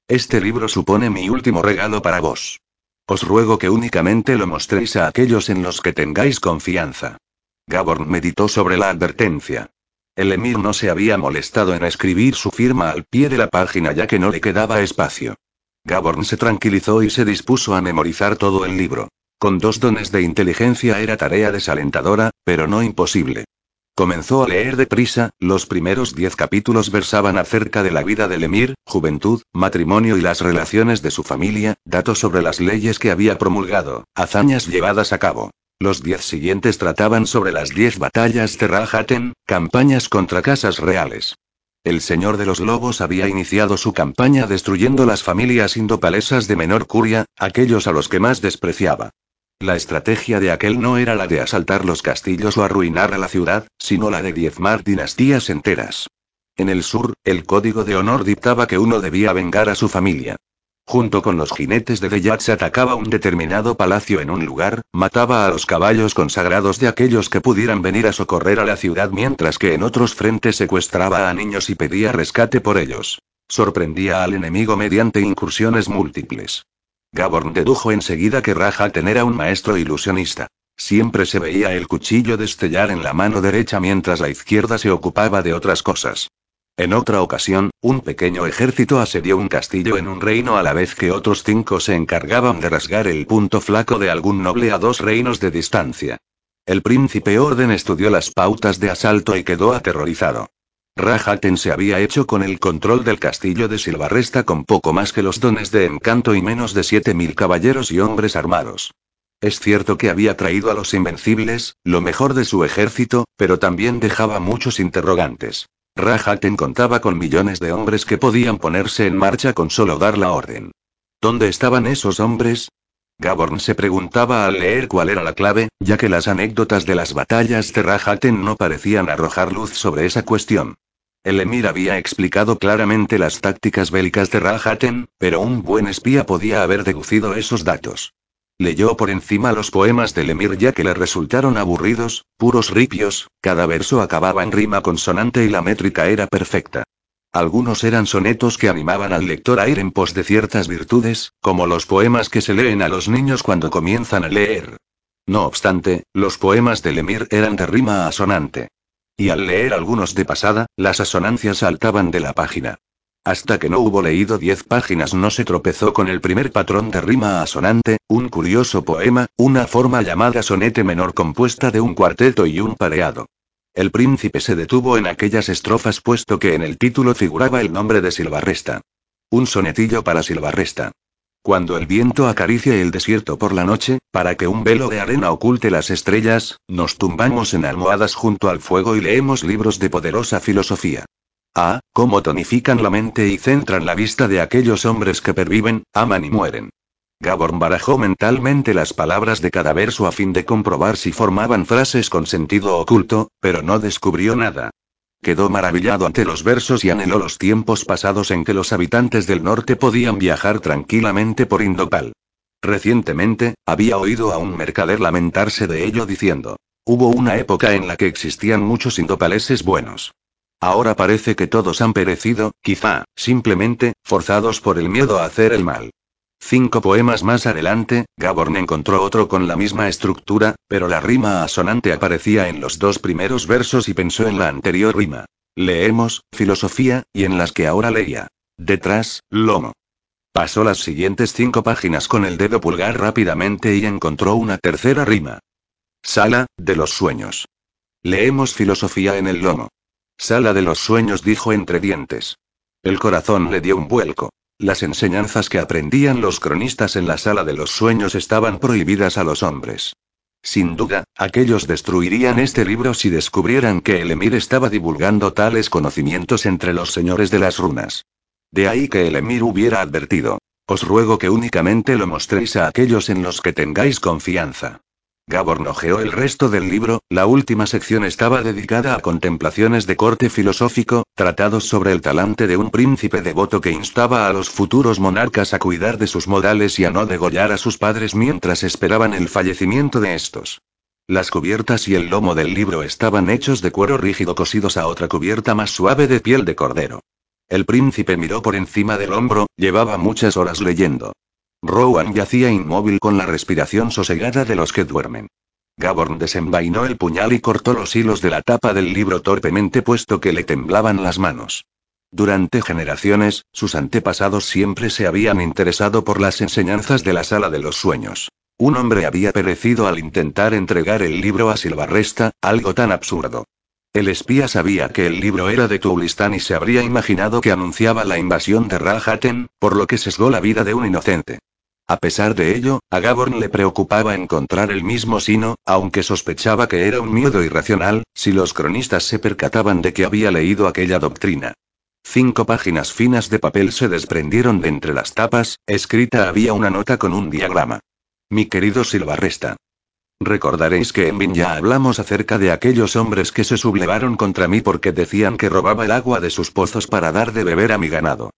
Este libro supone mi último regalo para vos. Os ruego que únicamente lo mostréis a aquellos en los que tengáis confianza. Gaborn meditó sobre la advertencia. El emir no se había molestado en escribir su firma al pie de la página ya que no le quedaba espacio. Gaborn se tranquilizó y se dispuso a memorizar todo el libro. Con dos dones de inteligencia era tarea desalentadora, pero no imposible. Comenzó a leer deprisa, los primeros diez capítulos versaban acerca de la vida del emir, juventud, matrimonio y las relaciones de su familia, datos sobre las leyes que había promulgado, hazañas llevadas a cabo. Los diez siguientes trataban sobre las diez batallas de Rajaten, campañas contra casas reales. El señor de los lobos había iniciado su campaña destruyendo las familias indopalesas de menor curia, aquellos a los que más despreciaba. La estrategia de aquel no era la de asaltar los castillos o arruinar a la ciudad, sino la de diezmar dinastías enteras. En el sur, el código de honor dictaba que uno debía vengar a su familia. Junto con los jinetes de Deyat se atacaba un determinado palacio en un lugar, mataba a los caballos consagrados de aquellos que pudieran venir a socorrer a la ciudad mientras que en otros frentes secuestraba a niños y pedía rescate por ellos. Sorprendía al enemigo mediante incursiones múltiples. Gaborn dedujo enseguida que Rajaten era un maestro ilusionista. Siempre se veía el cuchillo destellar en la mano derecha mientras la izquierda se ocupaba de otras cosas. En otra ocasión, un pequeño ejército asedió un castillo en un reino a la vez que otros cinco se encargaban de rasgar el punto flaco de algún noble a dos reinos de distancia. El príncipe Orden estudió las pautas de asalto y quedó aterrorizado. Rajaten se había hecho con el control del castillo de Silvarresta con poco más que los dones de encanto y menos de siete mil caballeros y hombres armados. Es cierto que había traído a los invencibles, lo mejor de su ejército, pero también dejaba muchos interrogantes. Rajaten contaba con millones de hombres que podían ponerse en marcha con solo dar la orden. ¿Dónde estaban esos hombres? Gaborn se preguntaba al leer cuál era la clave, ya que las anécdotas de las batallas de Rajaten no parecían arrojar luz sobre esa cuestión. El emir había explicado claramente las tácticas bélicas de Rajaten, pero un buen espía podía haber deducido esos datos. Leyó por encima los poemas del emir ya que le resultaron aburridos, puros ripios, cada verso acababa en rima consonante y la métrica era perfecta. Algunos eran sonetos que animaban al lector a ir en pos de ciertas virtudes, como los poemas que se leen a los niños cuando comienzan a leer. No obstante, los poemas del emir eran de rima asonante. Y al leer algunos de pasada, las asonancias saltaban de la página. Hasta que no hubo leído diez páginas no se tropezó con el primer patrón de rima asonante, un curioso poema, una forma llamada sonete menor compuesta de un cuarteto y un pareado. El príncipe se detuvo en aquellas estrofas puesto que en el título figuraba el nombre de Silvarresta. Un sonetillo para Silvarresta. Cuando el viento acaricia el desierto por la noche, para que un velo de arena oculte las estrellas, nos tumbamos en almohadas junto al fuego y leemos libros de poderosa filosofía. Ah, cómo tonifican la mente y centran la vista de aquellos hombres que perviven, aman y mueren. Gaborn barajó mentalmente las palabras de cada verso a fin de comprobar si formaban frases con sentido oculto, pero no descubrió nada. Quedó maravillado ante los versos y anheló los tiempos pasados en que los habitantes del norte podían viajar tranquilamente por Indopal. Recientemente, había oído a un mercader lamentarse de ello diciendo, hubo una época en la que existían muchos indopaleses buenos. Ahora parece que todos han perecido, quizá, simplemente, forzados por el miedo a hacer el mal. Cinco poemas más adelante, Gaborn encontró otro con la misma estructura, pero la rima asonante aparecía en los dos primeros versos y pensó en la anterior rima. Leemos, filosofía, y en las que ahora leía. Detrás, lomo. Pasó las siguientes cinco páginas con el dedo pulgar rápidamente y encontró una tercera rima. Sala, de los sueños. Leemos filosofía en el lomo. Sala de los sueños dijo entre dientes. El corazón le dio un vuelco. Las enseñanzas que aprendían los cronistas en la sala de los sueños estaban prohibidas a los hombres. Sin duda, aquellos destruirían este libro si descubrieran que el emir estaba divulgando tales conocimientos entre los señores de las runas. De ahí que el emir hubiera advertido. Os ruego que únicamente lo mostréis a aquellos en los que tengáis confianza. Gabor ojeó el resto del libro, la última sección estaba dedicada a contemplaciones de corte filosófico, tratados sobre el talante de un príncipe devoto que instaba a los futuros monarcas a cuidar de sus modales y a no degollar a sus padres mientras esperaban el fallecimiento de estos. Las cubiertas y el lomo del libro estaban hechos de cuero rígido cosidos a otra cubierta más suave de piel de cordero. El príncipe miró por encima del hombro, llevaba muchas horas leyendo. Rowan yacía inmóvil con la respiración sosegada de los que duermen. Gaborn desenvainó el puñal y cortó los hilos de la tapa del libro torpemente puesto que le temblaban las manos. Durante generaciones, sus antepasados siempre se habían interesado por las enseñanzas de la sala de los sueños. Un hombre había perecido al intentar entregar el libro a Silvarresta, algo tan absurdo. El espía sabía que el libro era de Tulistán y se habría imaginado que anunciaba la invasión de Rahaten, por lo que sesgó la vida de un inocente. A pesar de ello, a Gaborn le preocupaba encontrar el mismo sino, aunque sospechaba que era un miedo irracional, si los cronistas se percataban de que había leído aquella doctrina. Cinco páginas finas de papel se desprendieron de entre las tapas, escrita había una nota con un diagrama. Mi querido Silvarresta. Recordaréis que en Vin ya hablamos acerca de aquellos hombres que se sublevaron contra mí porque decían que robaba el agua de sus pozos para dar de beber a mi ganado.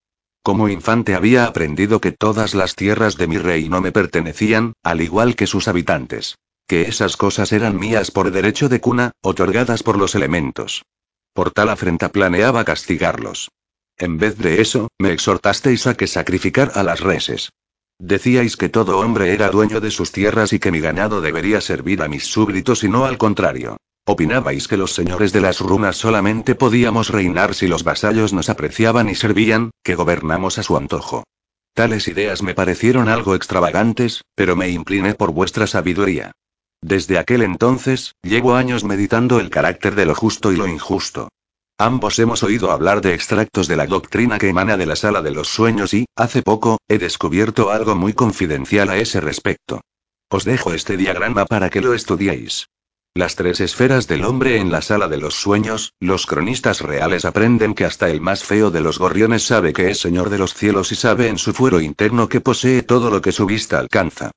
Como infante había aprendido que todas las tierras de mi reino me pertenecían, al igual que sus habitantes. Que esas cosas eran mías por derecho de cuna, otorgadas por los elementos. Por tal afrenta planeaba castigarlos. En vez de eso, me exhortasteis a que sacrificar a las reses. Decíais que todo hombre era dueño de sus tierras y que mi ganado debería servir a mis súbditos y no al contrario. Opinabais que los señores de las runas solamente podíamos reinar si los vasallos nos apreciaban y servían, que gobernamos a su antojo. Tales ideas me parecieron algo extravagantes, pero me incliné por vuestra sabiduría. Desde aquel entonces, llevo años meditando el carácter de lo justo y lo injusto. Ambos hemos oído hablar de extractos de la doctrina que emana de la sala de los sueños y, hace poco, he descubierto algo muy confidencial a ese respecto. Os dejo este diagrama para que lo estudiéis. Las tres esferas del hombre en la sala de los sueños, los cronistas reales aprenden que hasta el más feo de los gorriones sabe que es señor de los cielos y sabe en su fuero interno que posee todo lo que su vista alcanza.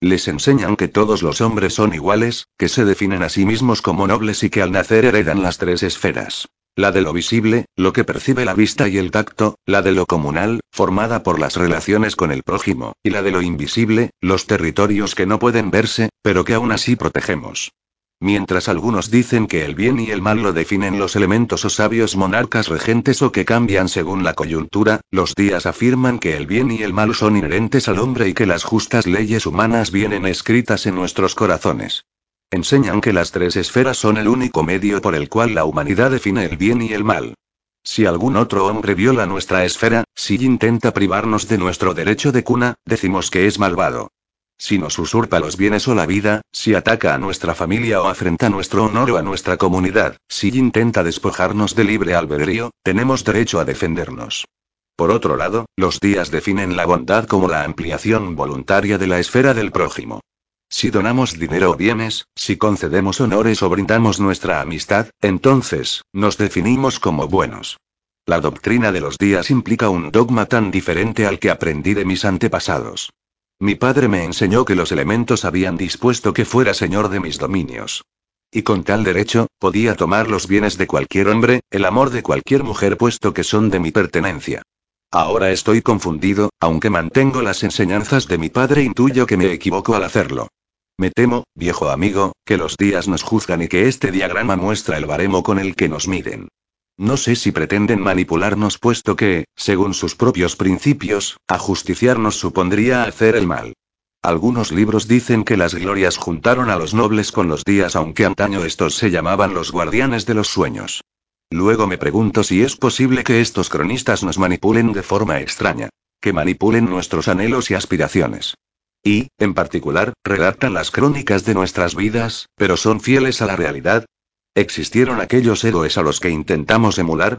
Les enseñan que todos los hombres son iguales, que se definen a sí mismos como nobles y que al nacer heredan las tres esferas. La de lo visible, lo que percibe la vista y el tacto, la de lo comunal, formada por las relaciones con el prójimo, y la de lo invisible, los territorios que no pueden verse, pero que aún así protegemos. Mientras algunos dicen que el bien y el mal lo definen los elementos o sabios monarcas regentes o que cambian según la coyuntura, los días afirman que el bien y el mal son inherentes al hombre y que las justas leyes humanas vienen escritas en nuestros corazones. Enseñan que las tres esferas son el único medio por el cual la humanidad define el bien y el mal. Si algún otro hombre viola nuestra esfera, si intenta privarnos de nuestro derecho de cuna, decimos que es malvado. Si nos usurpa los bienes o la vida, si ataca a nuestra familia o afrenta nuestro honor o a nuestra comunidad, si intenta despojarnos de libre albedrío, tenemos derecho a defendernos. Por otro lado, los días definen la bondad como la ampliación voluntaria de la esfera del prójimo. Si donamos dinero o bienes, si concedemos honores o brindamos nuestra amistad, entonces, nos definimos como buenos. La doctrina de los días implica un dogma tan diferente al que aprendí de mis antepasados. Mi padre me enseñó que los elementos habían dispuesto que fuera señor de mis dominios. Y con tal derecho, podía tomar los bienes de cualquier hombre, el amor de cualquier mujer puesto que son de mi pertenencia. Ahora estoy confundido, aunque mantengo las enseñanzas de mi padre intuyo que me equivoco al hacerlo. Me temo, viejo amigo, que los días nos juzgan y que este diagrama muestra el baremo con el que nos miden. No sé si pretenden manipularnos puesto que, según sus propios principios, ajusticiarnos supondría hacer el mal. Algunos libros dicen que las glorias juntaron a los nobles con los días aunque antaño estos se llamaban los guardianes de los sueños. Luego me pregunto si es posible que estos cronistas nos manipulen de forma extraña. Que manipulen nuestros anhelos y aspiraciones. Y, en particular, redactan las crónicas de nuestras vidas, pero son fieles a la realidad. ¿Existieron aquellos héroes a los que intentamos emular?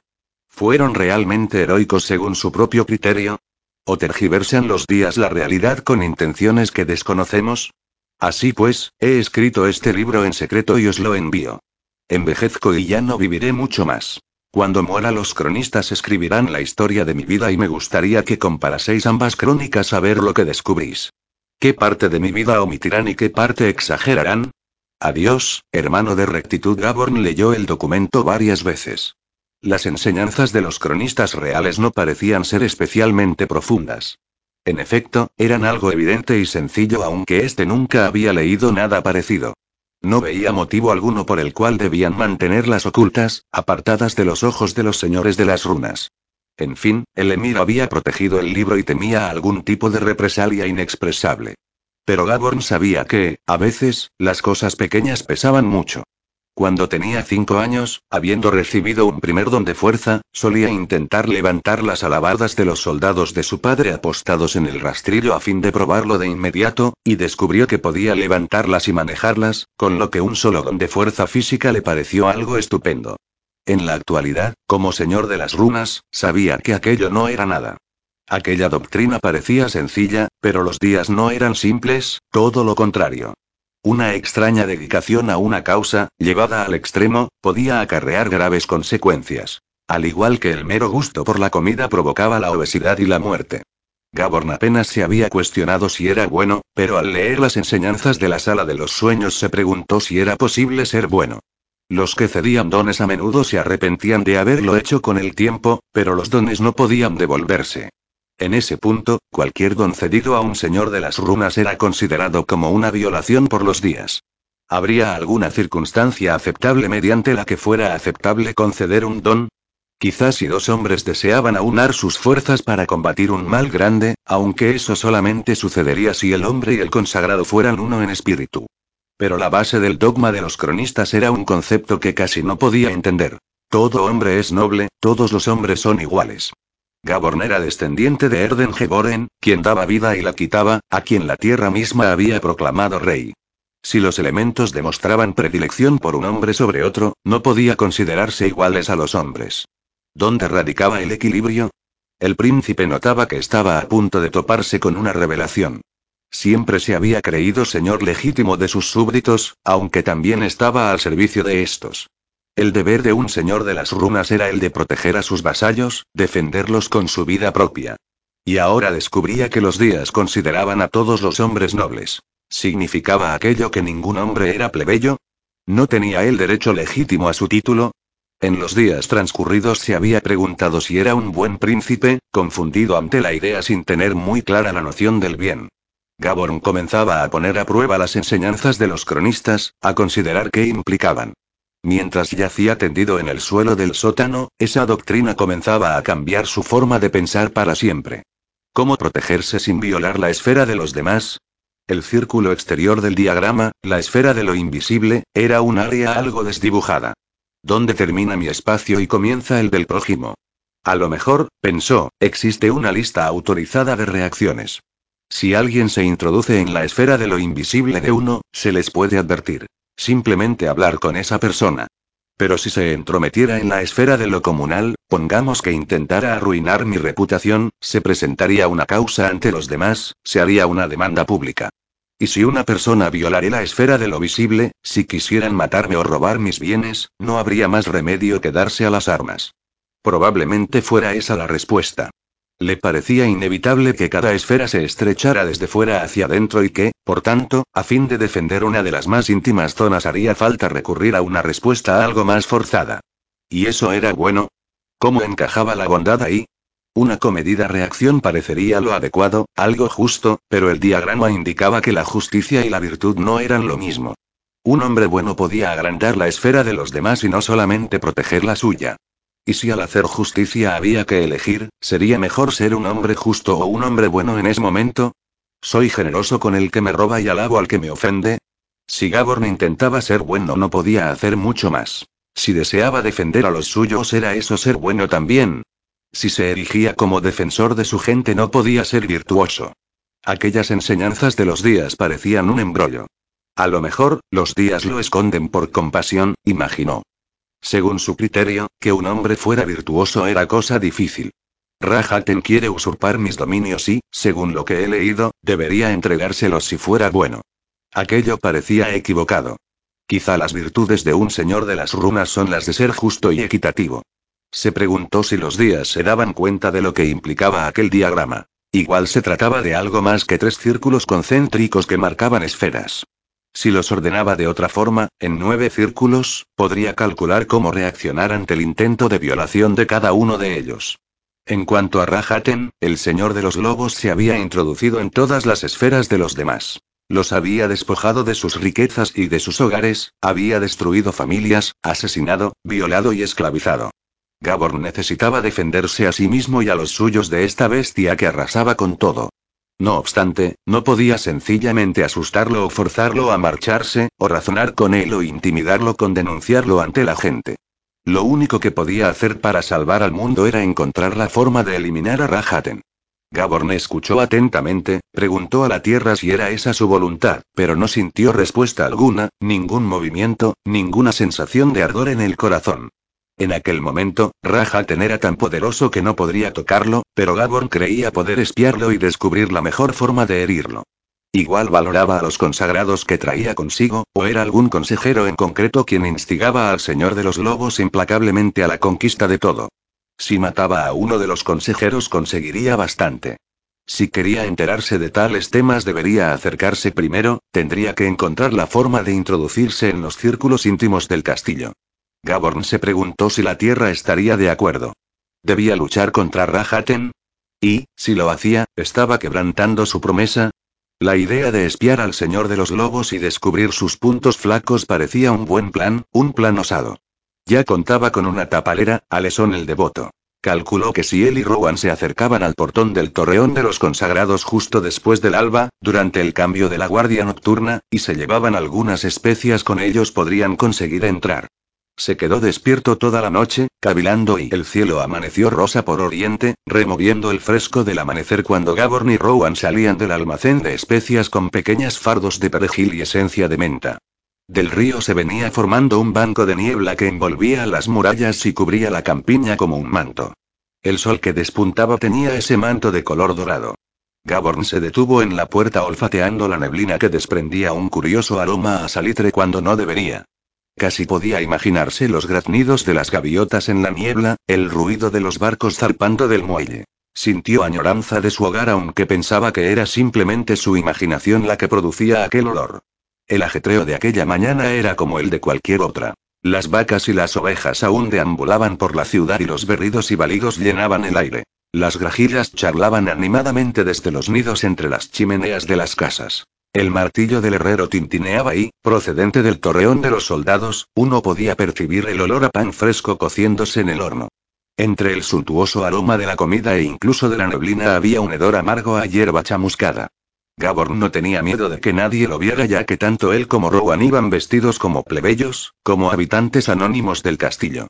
¿Fueron realmente heroicos según su propio criterio? ¿O tergiversan los días la realidad con intenciones que desconocemos? Así pues, he escrito este libro en secreto y os lo envío. Envejezco y ya no viviré mucho más. Cuando muera los cronistas escribirán la historia de mi vida y me gustaría que comparaseis ambas crónicas a ver lo que descubrís. ¿Qué parte de mi vida omitirán y qué parte exagerarán? Adiós, hermano de rectitud. Gaborn leyó el documento varias veces. Las enseñanzas de los cronistas reales no parecían ser especialmente profundas. En efecto, eran algo evidente y sencillo aunque éste nunca había leído nada parecido. No veía motivo alguno por el cual debían mantenerlas ocultas, apartadas de los ojos de los señores de las runas. En fin, el emir había protegido el libro y temía algún tipo de represalia inexpresable. Pero Gaborn sabía que, a veces, las cosas pequeñas pesaban mucho. Cuando tenía cinco años, habiendo recibido un primer don de fuerza, solía intentar levantar las alabardas de los soldados de su padre apostados en el rastrillo a fin de probarlo de inmediato, y descubrió que podía levantarlas y manejarlas, con lo que un solo don de fuerza física le pareció algo estupendo. En la actualidad, como señor de las runas, sabía que aquello no era nada. Aquella doctrina parecía sencilla, pero los días no eran simples, todo lo contrario. Una extraña dedicación a una causa, llevada al extremo, podía acarrear graves consecuencias. Al igual que el mero gusto por la comida provocaba la obesidad y la muerte. Gaborn apenas se había cuestionado si era bueno, pero al leer las enseñanzas de la sala de los sueños se preguntó si era posible ser bueno. Los que cedían dones a menudo se arrepentían de haberlo hecho con el tiempo, pero los dones no podían devolverse. En ese punto, cualquier don cedido a un señor de las runas era considerado como una violación por los días. ¿Habría alguna circunstancia aceptable mediante la que fuera aceptable conceder un don? Quizás si dos hombres deseaban aunar sus fuerzas para combatir un mal grande, aunque eso solamente sucedería si el hombre y el consagrado fueran uno en espíritu. Pero la base del dogma de los cronistas era un concepto que casi no podía entender. Todo hombre es noble, todos los hombres son iguales. Gaborn era descendiente de Erden Geboren, quien daba vida y la quitaba, a quien la tierra misma había proclamado rey. Si los elementos demostraban predilección por un hombre sobre otro, no podía considerarse iguales a los hombres. ¿Dónde radicaba el equilibrio? El príncipe notaba que estaba a punto de toparse con una revelación. Siempre se había creído señor legítimo de sus súbditos, aunque también estaba al servicio de estos. El deber de un señor de las runas era el de proteger a sus vasallos, defenderlos con su vida propia. Y ahora descubría que los días consideraban a todos los hombres nobles. ¿Significaba aquello que ningún hombre era plebeyo? ¿No tenía él derecho legítimo a su título? En los días transcurridos se había preguntado si era un buen príncipe, confundido ante la idea sin tener muy clara la noción del bien. Gaborn comenzaba a poner a prueba las enseñanzas de los cronistas, a considerar qué implicaban. Mientras yacía tendido en el suelo del sótano, esa doctrina comenzaba a cambiar su forma de pensar para siempre. ¿Cómo protegerse sin violar la esfera de los demás? El círculo exterior del diagrama, la esfera de lo invisible, era un área algo desdibujada. ¿Dónde termina mi espacio y comienza el del prójimo? A lo mejor, pensó, existe una lista autorizada de reacciones. Si alguien se introduce en la esfera de lo invisible de uno, se les puede advertir. Simplemente hablar con esa persona. Pero si se entrometiera en la esfera de lo comunal, pongamos que intentara arruinar mi reputación, se presentaría una causa ante los demás, se haría una demanda pública. Y si una persona violare la esfera de lo visible, si quisieran matarme o robar mis bienes, no habría más remedio que darse a las armas. Probablemente fuera esa la respuesta. Le parecía inevitable que cada esfera se estrechara desde fuera hacia adentro y que, por tanto, a fin de defender una de las más íntimas zonas haría falta recurrir a una respuesta algo más forzada. ¿Y eso era bueno? ¿Cómo encajaba la bondad ahí? Una comedida reacción parecería lo adecuado, algo justo, pero el diagrama indicaba que la justicia y la virtud no eran lo mismo. Un hombre bueno podía agrandar la esfera de los demás y no solamente proteger la suya. Y si al hacer justicia había que elegir, ¿sería mejor ser un hombre justo o un hombre bueno en ese momento? ¿Soy generoso con el que me roba y alabo al que me ofende? Si Gaborn intentaba ser bueno no podía hacer mucho más. Si deseaba defender a los suyos era eso ser bueno también. Si se erigía como defensor de su gente no podía ser virtuoso. Aquellas enseñanzas de los días parecían un embrollo. A lo mejor, los días lo esconden por compasión, imaginó. Según su criterio, que un hombre fuera virtuoso era cosa difícil. Rajaten quiere usurpar mis dominios y, según lo que he leído, debería entregárselos si fuera bueno. Aquello parecía equivocado. Quizá las virtudes de un señor de las runas son las de ser justo y equitativo. Se preguntó si los días se daban cuenta de lo que implicaba aquel diagrama. Igual se trataba de algo más que tres círculos concéntricos que marcaban esferas. Si los ordenaba de otra forma, en nueve círculos, podría calcular cómo reaccionar ante el intento de violación de cada uno de ellos. En cuanto a Rajaten, el señor de los lobos se había introducido en todas las esferas de los demás. Los había despojado de sus riquezas y de sus hogares, había destruido familias, asesinado, violado y esclavizado. Gabor necesitaba defenderse a sí mismo y a los suyos de esta bestia que arrasaba con todo. No obstante, no podía sencillamente asustarlo o forzarlo a marcharse, o razonar con él o intimidarlo con denunciarlo ante la gente. Lo único que podía hacer para salvar al mundo era encontrar la forma de eliminar a Rajaten. Gaborn escuchó atentamente, preguntó a la tierra si era esa su voluntad, pero no sintió respuesta alguna, ningún movimiento, ninguna sensación de ardor en el corazón. En aquel momento, Rajaten era tan poderoso que no podría tocarlo, pero Gaborn creía poder espiarlo y descubrir la mejor forma de herirlo. Igual valoraba a los consagrados que traía consigo, o era algún consejero en concreto quien instigaba al Señor de los Lobos implacablemente a la conquista de todo. Si mataba a uno de los consejeros conseguiría bastante. Si quería enterarse de tales temas debería acercarse primero, tendría que encontrar la forma de introducirse en los círculos íntimos del castillo. Gaborn se preguntó si la Tierra estaría de acuerdo. ¿Debía luchar contra Rajaten? Y, si lo hacía, ¿estaba quebrantando su promesa? La idea de espiar al Señor de los Lobos y descubrir sus puntos flacos parecía un buen plan, un plan osado. Ya contaba con una tapalera, Alesón el devoto. Calculó que si él y Rowan se acercaban al portón del torreón de los consagrados justo después del alba, durante el cambio de la guardia nocturna, y se llevaban algunas especias con ellos podrían conseguir entrar. Se quedó despierto toda la noche, cavilando y el cielo amaneció rosa por oriente, removiendo el fresco del amanecer cuando Gaborn y Rowan salían del almacén de especias con pequeñas fardos de perejil y esencia de menta. Del río se venía formando un banco de niebla que envolvía las murallas y cubría la campiña como un manto. El sol que despuntaba tenía ese manto de color dorado. Gaborn se detuvo en la puerta olfateando la neblina que desprendía un curioso aroma a salitre cuando no debería. Casi podía imaginarse los graznidos de las gaviotas en la niebla, el ruido de los barcos zarpando del muelle. Sintió añoranza de su hogar aunque pensaba que era simplemente su imaginación la que producía aquel olor. El ajetreo de aquella mañana era como el de cualquier otra. Las vacas y las ovejas aún deambulaban por la ciudad y los berridos y balidos llenaban el aire. Las grajillas charlaban animadamente desde los nidos entre las chimeneas de las casas. El martillo del herrero tintineaba y, procedente del torreón de los soldados, uno podía percibir el olor a pan fresco cociéndose en el horno. Entre el suntuoso aroma de la comida e incluso de la neblina había un hedor amargo a hierba chamuscada. Gabor no tenía miedo de que nadie lo viera ya que tanto él como Rowan iban vestidos como plebeyos, como habitantes anónimos del castillo.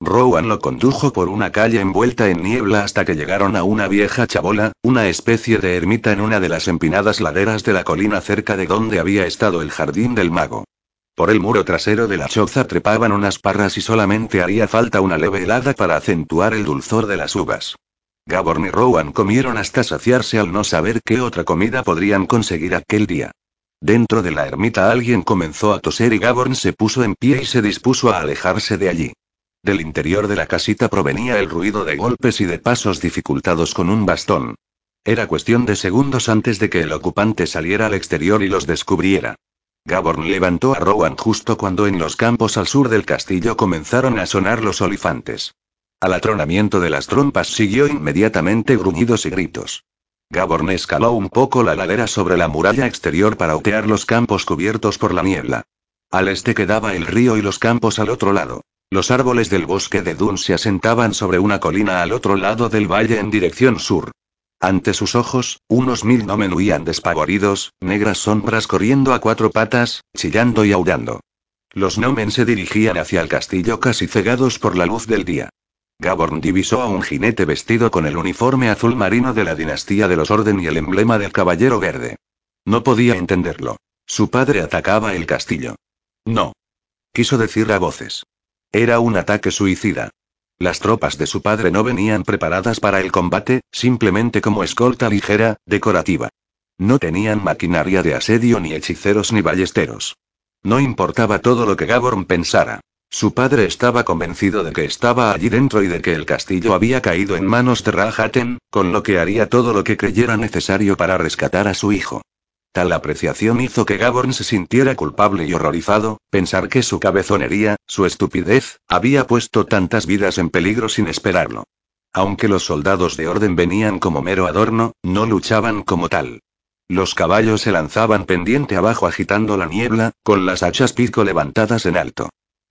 Rowan lo condujo por una calle envuelta en niebla hasta que llegaron a una vieja chabola, una especie de ermita en una de las empinadas laderas de la colina cerca de donde había estado el jardín del mago. Por el muro trasero de la choza trepaban unas parras y solamente haría falta una leve helada para acentuar el dulzor de las uvas. Gaborn y Rowan comieron hasta saciarse al no saber qué otra comida podrían conseguir aquel día. Dentro de la ermita alguien comenzó a toser y Gaborn se puso en pie y se dispuso a alejarse de allí. Del interior de la casita provenía el ruido de golpes y de pasos dificultados con un bastón. Era cuestión de segundos antes de que el ocupante saliera al exterior y los descubriera. Gaborn levantó a Rowan justo cuando en los campos al sur del castillo comenzaron a sonar los olifantes. Al atronamiento de las trompas siguió inmediatamente gruñidos y gritos. Gaborn escaló un poco la ladera sobre la muralla exterior para otear los campos cubiertos por la niebla. Al este quedaba el río y los campos al otro lado. Los árboles del bosque de Dun se asentaban sobre una colina al otro lado del valle en dirección sur. Ante sus ojos, unos mil nomen huían despavoridos, negras sombras corriendo a cuatro patas, chillando y aullando. Los nomen se dirigían hacia el castillo casi cegados por la luz del día. Gaborn divisó a un jinete vestido con el uniforme azul marino de la dinastía de los Orden y el emblema del caballero verde. No podía entenderlo. Su padre atacaba el castillo. No. Quiso decir a voces. Era un ataque suicida. Las tropas de su padre no venían preparadas para el combate, simplemente como escolta ligera, decorativa. No tenían maquinaria de asedio ni hechiceros ni ballesteros. No importaba todo lo que Gaborn pensara. Su padre estaba convencido de que estaba allí dentro y de que el castillo había caído en manos de Rahaten, con lo que haría todo lo que creyera necesario para rescatar a su hijo. Tal apreciación hizo que Gaborn se sintiera culpable y horrorizado, pensar que su cabezonería, su estupidez, había puesto tantas vidas en peligro sin esperarlo. Aunque los soldados de orden venían como mero adorno, no luchaban como tal. Los caballos se lanzaban pendiente abajo agitando la niebla, con las hachas pico levantadas en alto.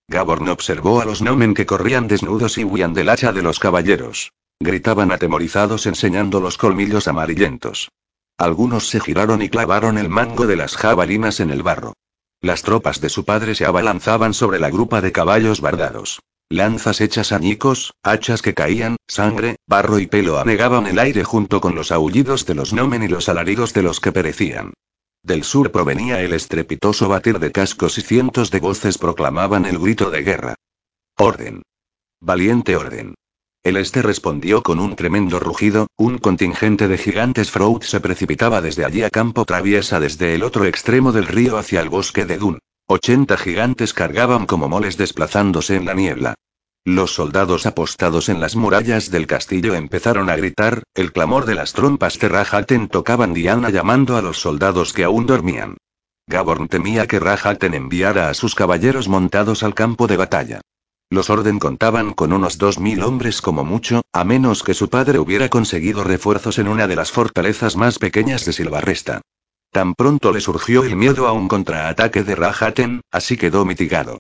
Gaborn observó a los nomen que corrían desnudos y huían del hacha de los caballeros. Gritaban atemorizados enseñando los colmillos amarillentos. Algunos se giraron y clavaron el mango de las jabalinas en el barro. Las tropas de su padre se abalanzaban sobre la grupa de caballos bardados. Lanzas hechas añicos, hachas que caían, sangre, barro y pelo anegaban el aire junto con los aullidos de los nomen y los alaridos de los que perecían. Del sur provenía el estrepitoso batir de cascos y cientos de voces proclamaban el grito de guerra. Orden. Valiente orden. El este respondió con un tremendo rugido, un contingente de gigantes Froud se precipitaba desde allí a campo traviesa desde el otro extremo del río hacia el bosque de Dun. Ochenta gigantes cargaban como moles desplazándose en la niebla. Los soldados apostados en las murallas del castillo empezaron a gritar, el clamor de las trompas de Rahaten tocaban Diana llamando a los soldados que aún dormían. Gaborn temía que Rahaten enviara a sus caballeros montados al campo de batalla. Los Orden contaban con unos dos mil hombres como mucho, a menos que su padre hubiera conseguido refuerzos en una de las fortalezas más pequeñas de Silvarresta. Tan pronto le surgió el miedo a un contraataque de Rahaten, así quedó mitigado.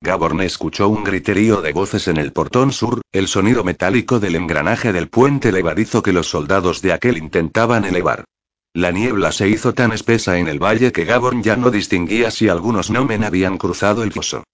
Gaborne escuchó un griterío de voces en el portón sur, el sonido metálico del engranaje del puente levadizo que los soldados de aquel intentaban elevar. La niebla se hizo tan espesa en el valle que Gaborn ya no distinguía si algunos nomen habían cruzado el foso.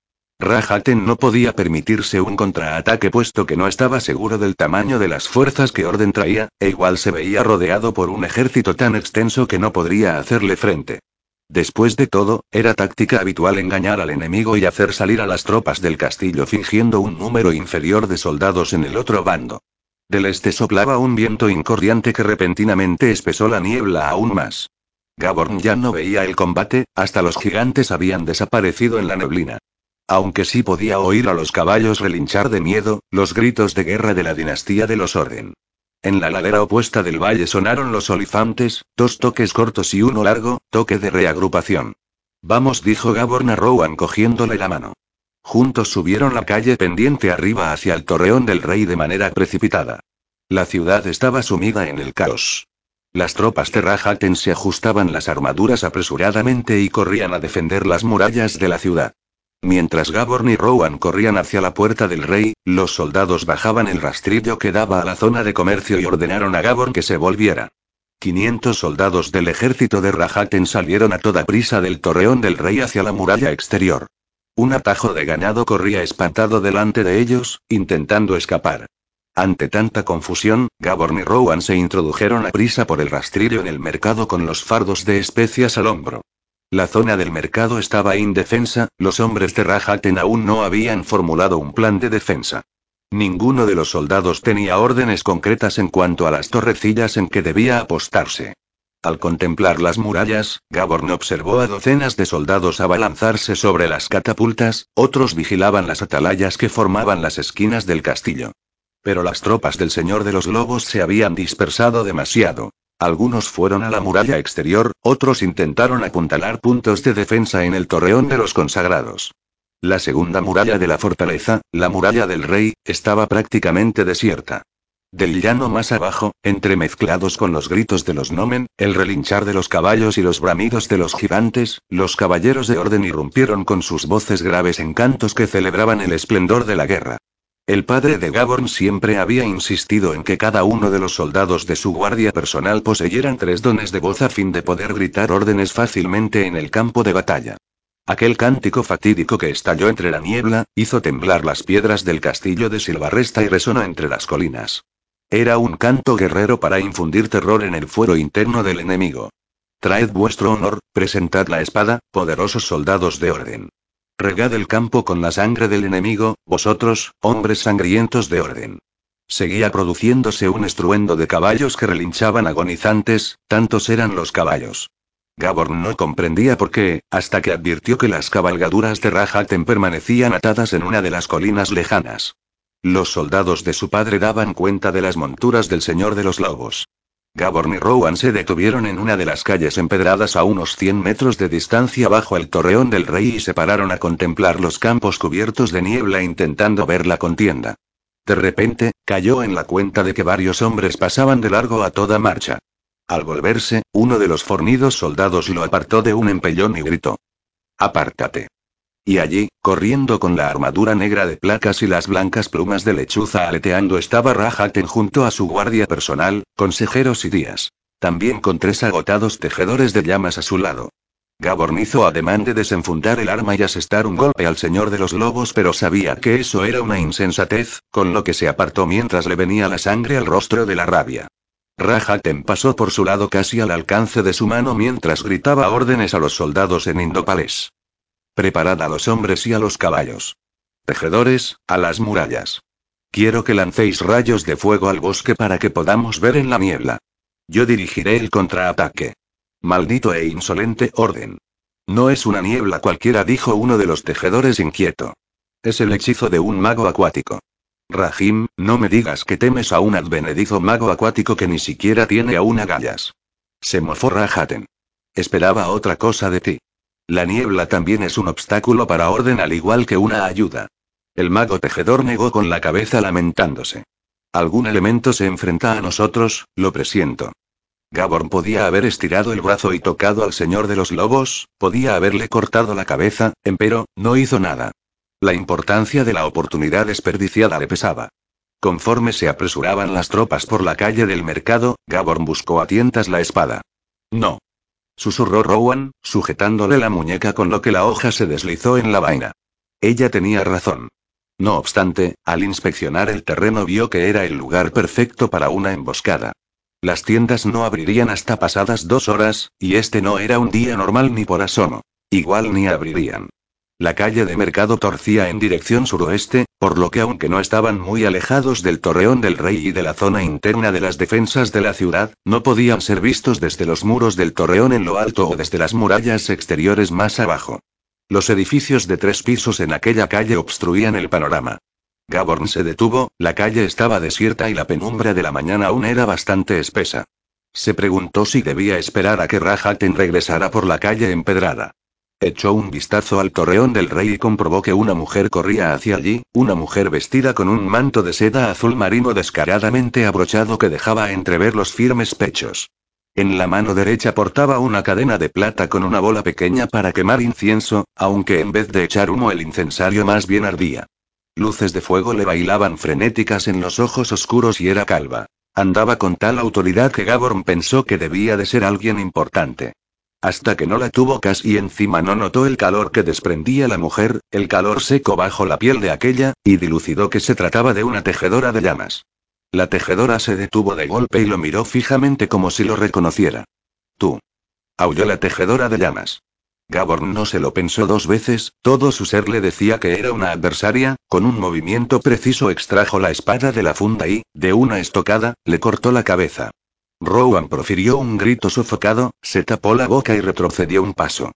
Rahaten no podía permitirse un contraataque puesto que no estaba seguro del tamaño de las fuerzas que Orden traía, e igual se veía rodeado por un ejército tan extenso que no podría hacerle frente. Después de todo, era táctica habitual engañar al enemigo y hacer salir a las tropas del castillo fingiendo un número inferior de soldados en el otro bando. Del este soplaba un viento incordiante que repentinamente espesó la niebla aún más. Gaborn ya no veía el combate, hasta los gigantes habían desaparecido en la neblina. Aunque sí podía oír a los caballos relinchar de miedo, los gritos de guerra de la dinastía de los Orden. En la ladera opuesta del valle sonaron los olifantes, dos toques cortos y uno largo, toque de reagrupación. Vamos, dijo Gaborn a Rowan cogiéndole la mano. Juntos subieron la calle pendiente arriba hacia el torreón del rey de manera precipitada. La ciudad estaba sumida en el caos. Las tropas de Rahaten se ajustaban las armaduras apresuradamente y corrían a defender las murallas de la ciudad. Mientras Gaborn y Rowan corrían hacia la puerta del rey, los soldados bajaban el rastrillo que daba a la zona de comercio y ordenaron a Gaborn que se volviera. 500 soldados del ejército de Rahaten salieron a toda prisa del torreón del rey hacia la muralla exterior. Un atajo de ganado corría espantado delante de ellos, intentando escapar. Ante tanta confusión, Gaborn y Rowan se introdujeron a prisa por el rastrillo en el mercado con los fardos de especias al hombro. La zona del mercado estaba indefensa, los hombres de Rahaten aún no habían formulado un plan de defensa. Ninguno de los soldados tenía órdenes concretas en cuanto a las torrecillas en que debía apostarse. Al contemplar las murallas, Gaborn observó a docenas de soldados abalanzarse sobre las catapultas, otros vigilaban las atalayas que formaban las esquinas del castillo. Pero las tropas del Señor de los Lobos se habían dispersado demasiado. Algunos fueron a la muralla exterior, otros intentaron apuntalar puntos de defensa en el torreón de los consagrados. La segunda muralla de la fortaleza, la muralla del rey, estaba prácticamente desierta. Del llano más abajo, entremezclados con los gritos de los nomen, el relinchar de los caballos y los bramidos de los gigantes, los caballeros de orden irrumpieron con sus voces graves en cantos que celebraban el esplendor de la guerra. El padre de Gaborn siempre había insistido en que cada uno de los soldados de su guardia personal poseyeran tres dones de voz a fin de poder gritar órdenes fácilmente en el campo de batalla. Aquel cántico fatídico que estalló entre la niebla, hizo temblar las piedras del castillo de Silvarresta y resonó entre las colinas. Era un canto guerrero para infundir terror en el fuero interno del enemigo. Traed vuestro honor, presentad la espada, poderosos soldados de orden. Regad el campo con la sangre del enemigo, vosotros, hombres sangrientos de orden. Seguía produciéndose un estruendo de caballos que relinchaban agonizantes, tantos eran los caballos. Gabor no comprendía por qué, hasta que advirtió que las cabalgaduras de Rahaten permanecían atadas en una de las colinas lejanas. Los soldados de su padre daban cuenta de las monturas del Señor de los Lobos. Gaborn y Rowan se detuvieron en una de las calles empedradas a unos 100 metros de distancia bajo el torreón del rey y se pararon a contemplar los campos cubiertos de niebla intentando ver la contienda. De repente, cayó en la cuenta de que varios hombres pasaban de largo a toda marcha. Al volverse, uno de los fornidos soldados lo apartó de un empellón y gritó. Apártate. Y allí, corriendo con la armadura negra de placas y las blancas plumas de lechuza aleteando estaba Rahaten junto a su guardia personal, consejeros y días. También con tres agotados tejedores de llamas a su lado. Gaborn hizo ademán de desenfundar el arma y asestar un golpe al señor de los lobos, pero sabía que eso era una insensatez, con lo que se apartó mientras le venía la sangre al rostro de la rabia. Rahaten pasó por su lado casi al alcance de su mano mientras gritaba órdenes a los soldados en indopalés. Preparad a los hombres y a los caballos. Tejedores, a las murallas. Quiero que lancéis rayos de fuego al bosque para que podamos ver en la niebla. Yo dirigiré el contraataque. Maldito e insolente orden. No es una niebla cualquiera, dijo uno de los tejedores inquieto. Es el hechizo de un mago acuático. Rahim, no me digas que temes a un advenedizo mago acuático que ni siquiera tiene aún agallas. Se mofó Rahaten. Esperaba otra cosa de ti. La niebla también es un obstáculo para orden al igual que una ayuda. El mago tejedor negó con la cabeza lamentándose. Algún elemento se enfrenta a nosotros, lo presiento. Gaborn podía haber estirado el brazo y tocado al señor de los lobos, podía haberle cortado la cabeza, empero, no hizo nada. La importancia de la oportunidad desperdiciada le pesaba. Conforme se apresuraban las tropas por la calle del mercado, Gaborn buscó a tientas la espada. No. Susurró Rowan, sujetándole la muñeca con lo que la hoja se deslizó en la vaina. Ella tenía razón. No obstante, al inspeccionar el terreno vio que era el lugar perfecto para una emboscada. Las tiendas no abrirían hasta pasadas dos horas, y este no era un día normal ni por asomo. Igual ni abrirían. La calle de mercado torcía en dirección suroeste, por lo que aunque no estaban muy alejados del torreón del rey y de la zona interna de las defensas de la ciudad, no podían ser vistos desde los muros del torreón en lo alto o desde las murallas exteriores más abajo. Los edificios de tres pisos en aquella calle obstruían el panorama. Gaborn se detuvo, la calle estaba desierta y la penumbra de la mañana aún era bastante espesa. Se preguntó si debía esperar a que Rahaten regresara por la calle empedrada. Echó un vistazo al torreón del rey y comprobó que una mujer corría hacia allí, una mujer vestida con un manto de seda azul marino descaradamente abrochado que dejaba entrever los firmes pechos. En la mano derecha portaba una cadena de plata con una bola pequeña para quemar incienso, aunque en vez de echar humo el incensario más bien ardía. Luces de fuego le bailaban frenéticas en los ojos oscuros y era calva. Andaba con tal autoridad que Gaborn pensó que debía de ser alguien importante. Hasta que no la tuvo casi encima no notó el calor que desprendía la mujer, el calor seco bajo la piel de aquella, y dilucidó que se trataba de una tejedora de llamas. La tejedora se detuvo de golpe y lo miró fijamente como si lo reconociera. Tú. Aulló la tejedora de llamas. Gabor no se lo pensó dos veces, todo su ser le decía que era una adversaria, con un movimiento preciso extrajo la espada de la funda y, de una estocada, le cortó la cabeza. Rowan profirió un grito sofocado, se tapó la boca y retrocedió un paso.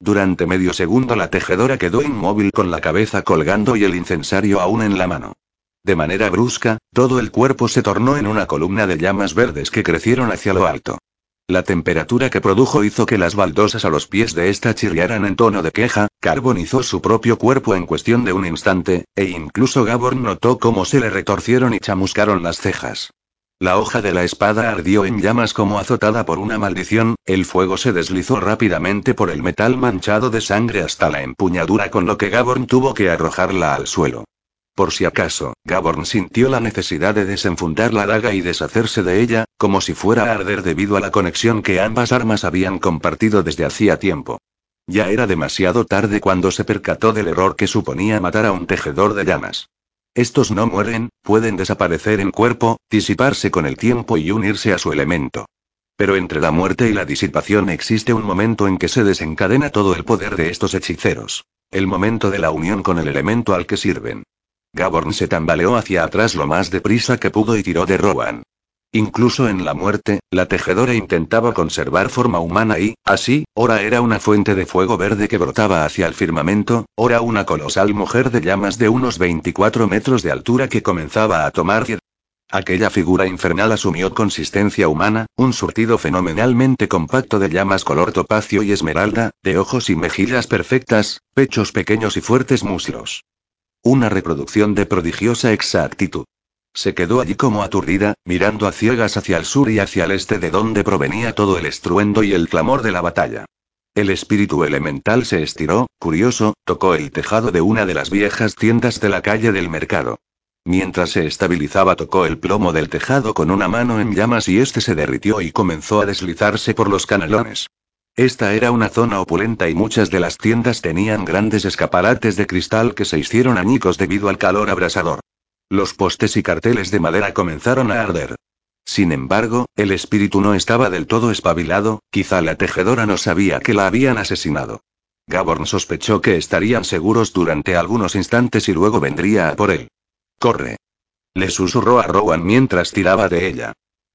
Durante medio segundo la tejedora quedó inmóvil con la cabeza colgando y el incensario aún en la mano. De manera brusca, todo el cuerpo se tornó en una columna de llamas verdes que crecieron hacia lo alto. La temperatura que produjo hizo que las baldosas a los pies de esta chirriaran en tono de queja, carbonizó su propio cuerpo en cuestión de un instante, e incluso Gabor notó cómo se le retorcieron y chamuscaron las cejas. La hoja de la espada ardió en llamas como azotada por una maldición, el fuego se deslizó rápidamente por el metal manchado de sangre hasta la empuñadura con lo que Gaborn tuvo que arrojarla al suelo. Por si acaso, Gaborn sintió la necesidad de desenfundar la daga y deshacerse de ella, como si fuera a arder debido a la conexión que ambas armas habían compartido desde hacía tiempo. Ya era demasiado tarde cuando se percató del error que suponía matar a un tejedor de llamas. Estos no mueren, pueden desaparecer en cuerpo, disiparse con el tiempo y unirse a su elemento. Pero entre la muerte y la disipación existe un momento en que se desencadena todo el poder de estos hechiceros. El momento de la unión con el elemento al que sirven. Gaborn se tambaleó hacia atrás lo más deprisa que pudo y tiró de Rowan. Incluso en la muerte, la tejedora intentaba conservar forma humana y, así, ora era una fuente de fuego verde que brotaba hacia el firmamento, ora una colosal mujer de llamas de unos 24 metros de altura que comenzaba a tomar Aquella figura infernal asumió consistencia humana, un surtido fenomenalmente compacto de llamas color topacio y esmeralda, de ojos y mejillas perfectas, pechos pequeños y fuertes muslos. Una reproducción de prodigiosa exactitud. Se quedó allí como aturdida, mirando a ciegas hacia el sur y hacia el este de donde provenía todo el estruendo y el clamor de la batalla. El espíritu elemental se estiró, curioso, tocó el tejado de una de las viejas tiendas de la calle del mercado. Mientras se estabilizaba tocó el plomo del tejado con una mano en llamas y este se derritió y comenzó a deslizarse por los canalones. Esta era una zona opulenta y muchas de las tiendas tenían grandes escaparates de cristal que se hicieron añicos debido al calor abrasador. Los postes y carteles de madera comenzaron a arder. Sin embargo, el espíritu no estaba del todo espabilado, quizá la tejedora no sabía que la habían asesinado. Gaborn sospechó que estarían seguros durante algunos instantes y luego vendría a por él. Corre. Le susurró a Rowan mientras tiraba de ella.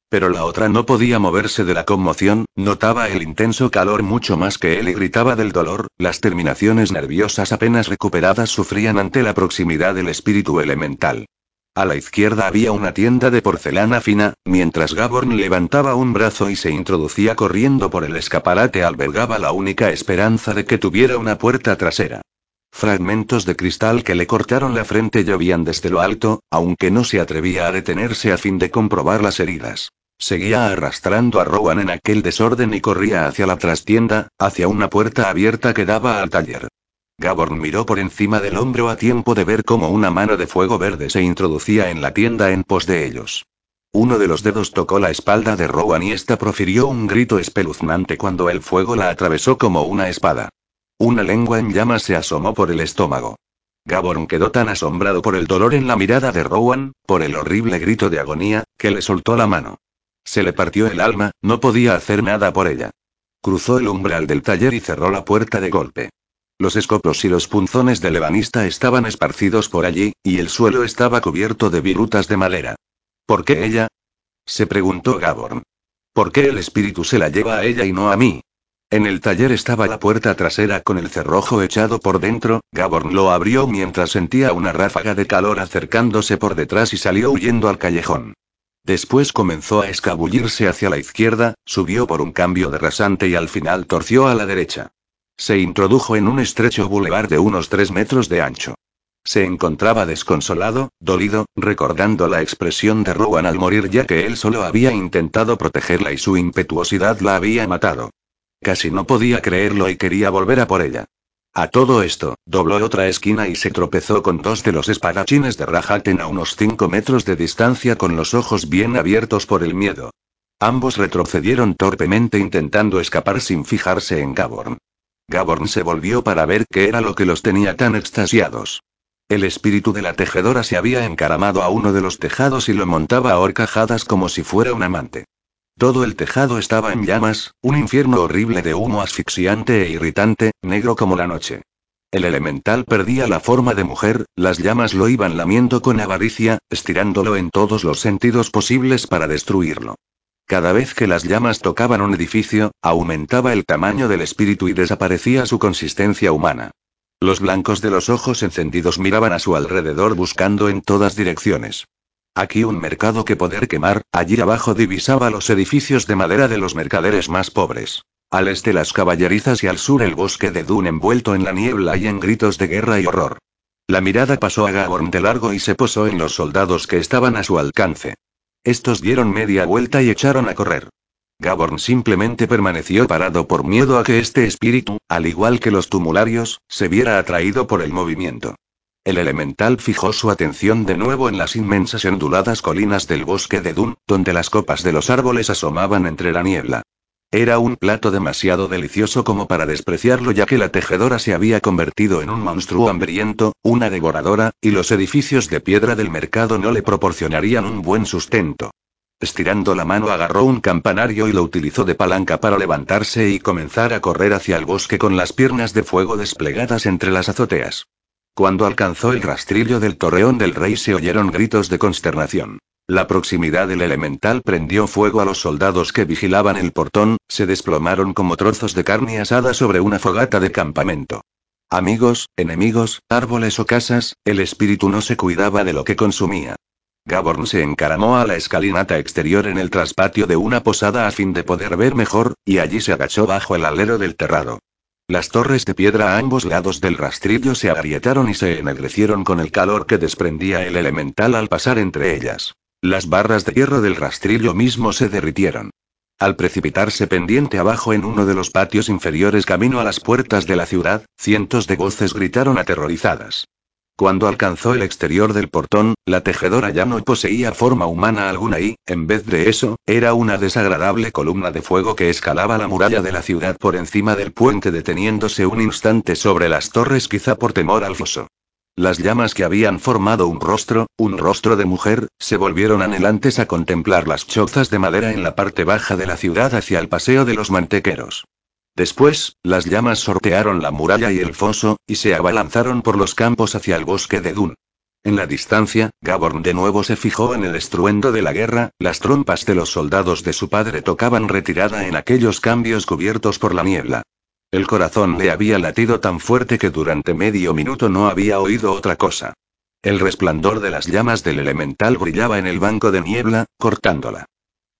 Pero la otra no podía moverse de la conmoción, notaba el intenso calor mucho más que él y gritaba del dolor, las terminaciones nerviosas apenas recuperadas sufrían ante la proximidad del espíritu elemental. A la izquierda había una tienda de porcelana fina, mientras Gaborn levantaba un brazo y se introducía corriendo por el escaparate albergaba la única esperanza de que tuviera una puerta trasera. Fragmentos de cristal que le cortaron la frente llovían desde lo alto, aunque no se atrevía a detenerse a fin de comprobar las heridas. Seguía arrastrando a Rowan en aquel desorden y corría hacia la trastienda, hacia una puerta abierta que daba al taller. Gaborn miró por encima del hombro a tiempo de ver cómo una mano de fuego verde se introducía en la tienda en pos de ellos. Uno de los dedos tocó la espalda de Rowan y ésta profirió un grito espeluznante cuando el fuego la atravesó como una espada. Una lengua en llamas se asomó por el estómago. Gaborn quedó tan asombrado por el dolor en la mirada de Rowan, por el horrible grito de agonía, que le soltó la mano. Se le partió el alma, no podía hacer nada por ella. Cruzó el umbral del taller y cerró la puerta de golpe. Los escoplos y los punzones del ebanista estaban esparcidos por allí, y el suelo estaba cubierto de virutas de madera. ¿Por qué ella? se preguntó Gaborn. ¿Por qué el espíritu se la lleva a ella y no a mí? En el taller estaba la puerta trasera con el cerrojo echado por dentro, Gaborn lo abrió mientras sentía una ráfaga de calor acercándose por detrás y salió huyendo al callejón. Después comenzó a escabullirse hacia la izquierda, subió por un cambio de rasante y al final torció a la derecha. Se introdujo en un estrecho bulevar de unos tres metros de ancho. Se encontraba desconsolado, dolido, recordando la expresión de Rowan al morir ya que él solo había intentado protegerla y su impetuosidad la había matado. Casi no podía creerlo y quería volver a por ella. A todo esto, dobló otra esquina y se tropezó con dos de los espadachines de Rajaten a unos cinco metros de distancia con los ojos bien abiertos por el miedo. Ambos retrocedieron torpemente intentando escapar sin fijarse en Gaborn. Gaborn se volvió para ver qué era lo que los tenía tan extasiados. El espíritu de la tejedora se había encaramado a uno de los tejados y lo montaba a horcajadas como si fuera un amante. Todo el tejado estaba en llamas, un infierno horrible de humo asfixiante e irritante, negro como la noche. El elemental perdía la forma de mujer, las llamas lo iban lamiendo con avaricia, estirándolo en todos los sentidos posibles para destruirlo. Cada vez que las llamas tocaban un edificio, aumentaba el tamaño del espíritu y desaparecía su consistencia humana. Los blancos de los ojos encendidos miraban a su alrededor buscando en todas direcciones. Aquí un mercado que poder quemar, allí abajo divisaba los edificios de madera de los mercaderes más pobres. Al este las caballerizas y al sur el bosque de Dune envuelto en la niebla y en gritos de guerra y horror. La mirada pasó a Gaborn de largo y se posó en los soldados que estaban a su alcance. Estos dieron media vuelta y echaron a correr. Gaborn simplemente permaneció parado por miedo a que este espíritu, al igual que los tumularios, se viera atraído por el movimiento. El elemental fijó su atención de nuevo en las inmensas onduladas colinas del bosque de Dun, donde las copas de los árboles asomaban entre la niebla. Era un plato demasiado delicioso como para despreciarlo ya que la tejedora se había convertido en un monstruo hambriento, una devoradora, y los edificios de piedra del mercado no le proporcionarían un buen sustento. Estirando la mano agarró un campanario y lo utilizó de palanca para levantarse y comenzar a correr hacia el bosque con las piernas de fuego desplegadas entre las azoteas. Cuando alcanzó el rastrillo del torreón del rey se oyeron gritos de consternación. La proximidad del elemental prendió fuego a los soldados que vigilaban el portón, se desplomaron como trozos de carne asada sobre una fogata de campamento. Amigos, enemigos, árboles o casas, el espíritu no se cuidaba de lo que consumía. Gaborn se encaramó a la escalinata exterior en el traspatio de una posada a fin de poder ver mejor, y allí se agachó bajo el alero del terrado. Las torres de piedra a ambos lados del rastrillo se agrietaron y se ennegrecieron con el calor que desprendía el elemental al pasar entre ellas. Las barras de hierro del rastrillo mismo se derritieron. Al precipitarse pendiente abajo en uno de los patios inferiores camino a las puertas de la ciudad, cientos de voces gritaron aterrorizadas. Cuando alcanzó el exterior del portón, la tejedora ya no poseía forma humana alguna y, en vez de eso, era una desagradable columna de fuego que escalaba la muralla de la ciudad por encima del puente deteniéndose un instante sobre las torres quizá por temor al foso. Las llamas que habían formado un rostro, un rostro de mujer, se volvieron anhelantes a contemplar las chozas de madera en la parte baja de la ciudad hacia el paseo de los mantequeros. Después, las llamas sortearon la muralla y el foso, y se abalanzaron por los campos hacia el bosque de Dun. En la distancia, Gaborn de nuevo se fijó en el estruendo de la guerra, las trompas de los soldados de su padre tocaban retirada en aquellos cambios cubiertos por la niebla. El corazón le había latido tan fuerte que durante medio minuto no había oído otra cosa. El resplandor de las llamas del elemental brillaba en el banco de niebla, cortándola.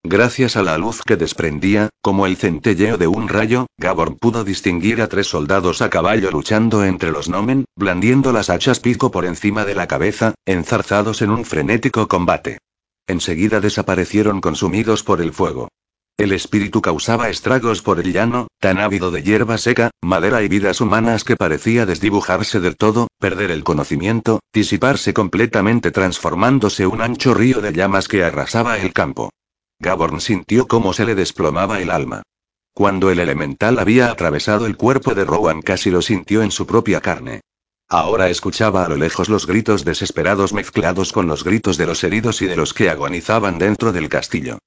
Gracias a la luz que desprendía, como el centelleo de un rayo, Gabor pudo distinguir a tres soldados a caballo luchando entre los nomen, blandiendo las hachas pico por encima de la cabeza, enzarzados en un frenético combate. Enseguida desaparecieron consumidos por el fuego. El espíritu causaba estragos por el llano, tan ávido de hierba seca, madera y vidas humanas que parecía desdibujarse del todo, perder el conocimiento, disiparse completamente transformándose un ancho río de llamas que arrasaba el campo. Gaborn sintió cómo se le desplomaba el alma. Cuando el elemental había atravesado el cuerpo de Rowan casi lo sintió en su propia carne. Ahora escuchaba a lo lejos los gritos desesperados mezclados con los gritos de los heridos y de los que agonizaban dentro del castillo.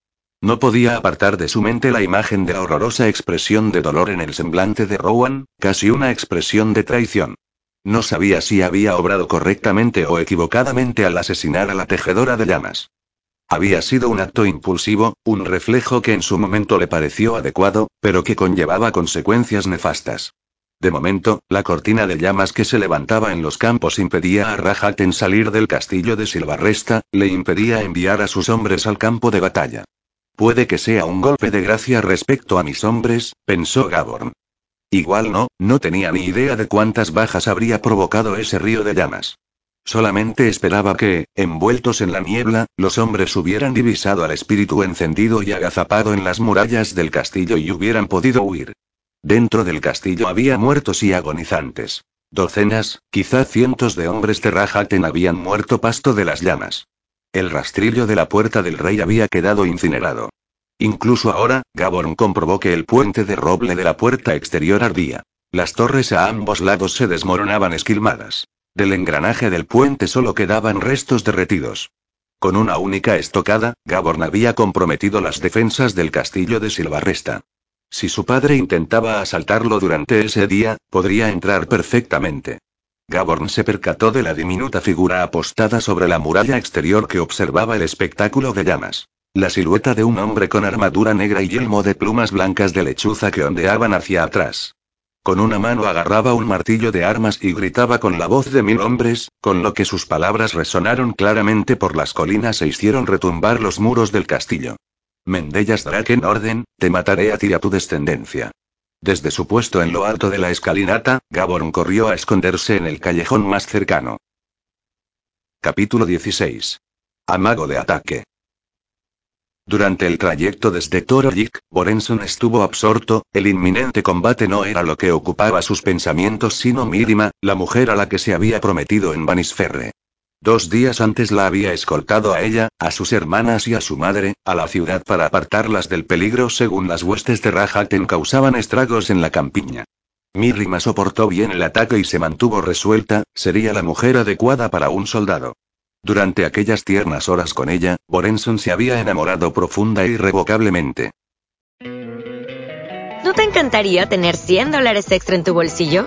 No podía apartar de su mente la imagen de la horrorosa expresión de dolor en el semblante de Rowan, casi una expresión de traición. No sabía si había obrado correctamente o equivocadamente al asesinar a la tejedora de llamas. Había sido un acto impulsivo, un reflejo que en su momento le pareció adecuado, pero que conllevaba consecuencias nefastas. De momento, la cortina de llamas que se levantaba en los campos impedía a Rajaten salir del castillo de Silvarresta, le impedía enviar a sus hombres al campo de batalla. Puede que sea un golpe de gracia respecto a mis hombres, pensó Gaborn. Igual no, no tenía ni idea de cuántas bajas habría provocado ese río de llamas. Solamente esperaba que, envueltos en la niebla, los hombres hubieran divisado al espíritu encendido y agazapado en las murallas del castillo y hubieran podido huir. Dentro del castillo había muertos y agonizantes. Docenas, quizá cientos de hombres de Rajaten habían muerto pasto de las llamas. El rastrillo de la puerta del rey había quedado incinerado. Incluso ahora, Gaborn comprobó que el puente de roble de la puerta exterior ardía. Las torres a ambos lados se desmoronaban esquilmadas. Del engranaje del puente solo quedaban restos derretidos. Con una única estocada, Gaborn había comprometido las defensas del castillo de Silvarresta. Si su padre intentaba asaltarlo durante ese día, podría entrar perfectamente. Gaborn se percató de la diminuta figura apostada sobre la muralla exterior que observaba el espectáculo de llamas. La silueta de un hombre con armadura negra y yelmo de plumas blancas de lechuza que ondeaban hacia atrás. Con una mano agarraba un martillo de armas y gritaba con la voz de mil hombres, con lo que sus palabras resonaron claramente por las colinas e hicieron retumbar los muros del castillo. Mendellas Draken orden, te mataré a ti y a tu descendencia. Desde su puesto en lo alto de la escalinata, Gaborn corrió a esconderse en el callejón más cercano. Capítulo 16. Amago de ataque. Durante el trayecto desde Torojik, Borenson estuvo absorto, el inminente combate no era lo que ocupaba sus pensamientos sino Mirima, la mujer a la que se había prometido en Vanisferre. Dos días antes la había escoltado a ella, a sus hermanas y a su madre, a la ciudad para apartarlas del peligro según las huestes de Rajaten causaban estragos en la campiña. Mirima soportó bien el ataque y se mantuvo resuelta, sería la mujer adecuada para un soldado. Durante aquellas tiernas horas con ella, Borenson se había enamorado profunda e irrevocablemente. ¿No te encantaría tener 100 dólares extra en tu bolsillo?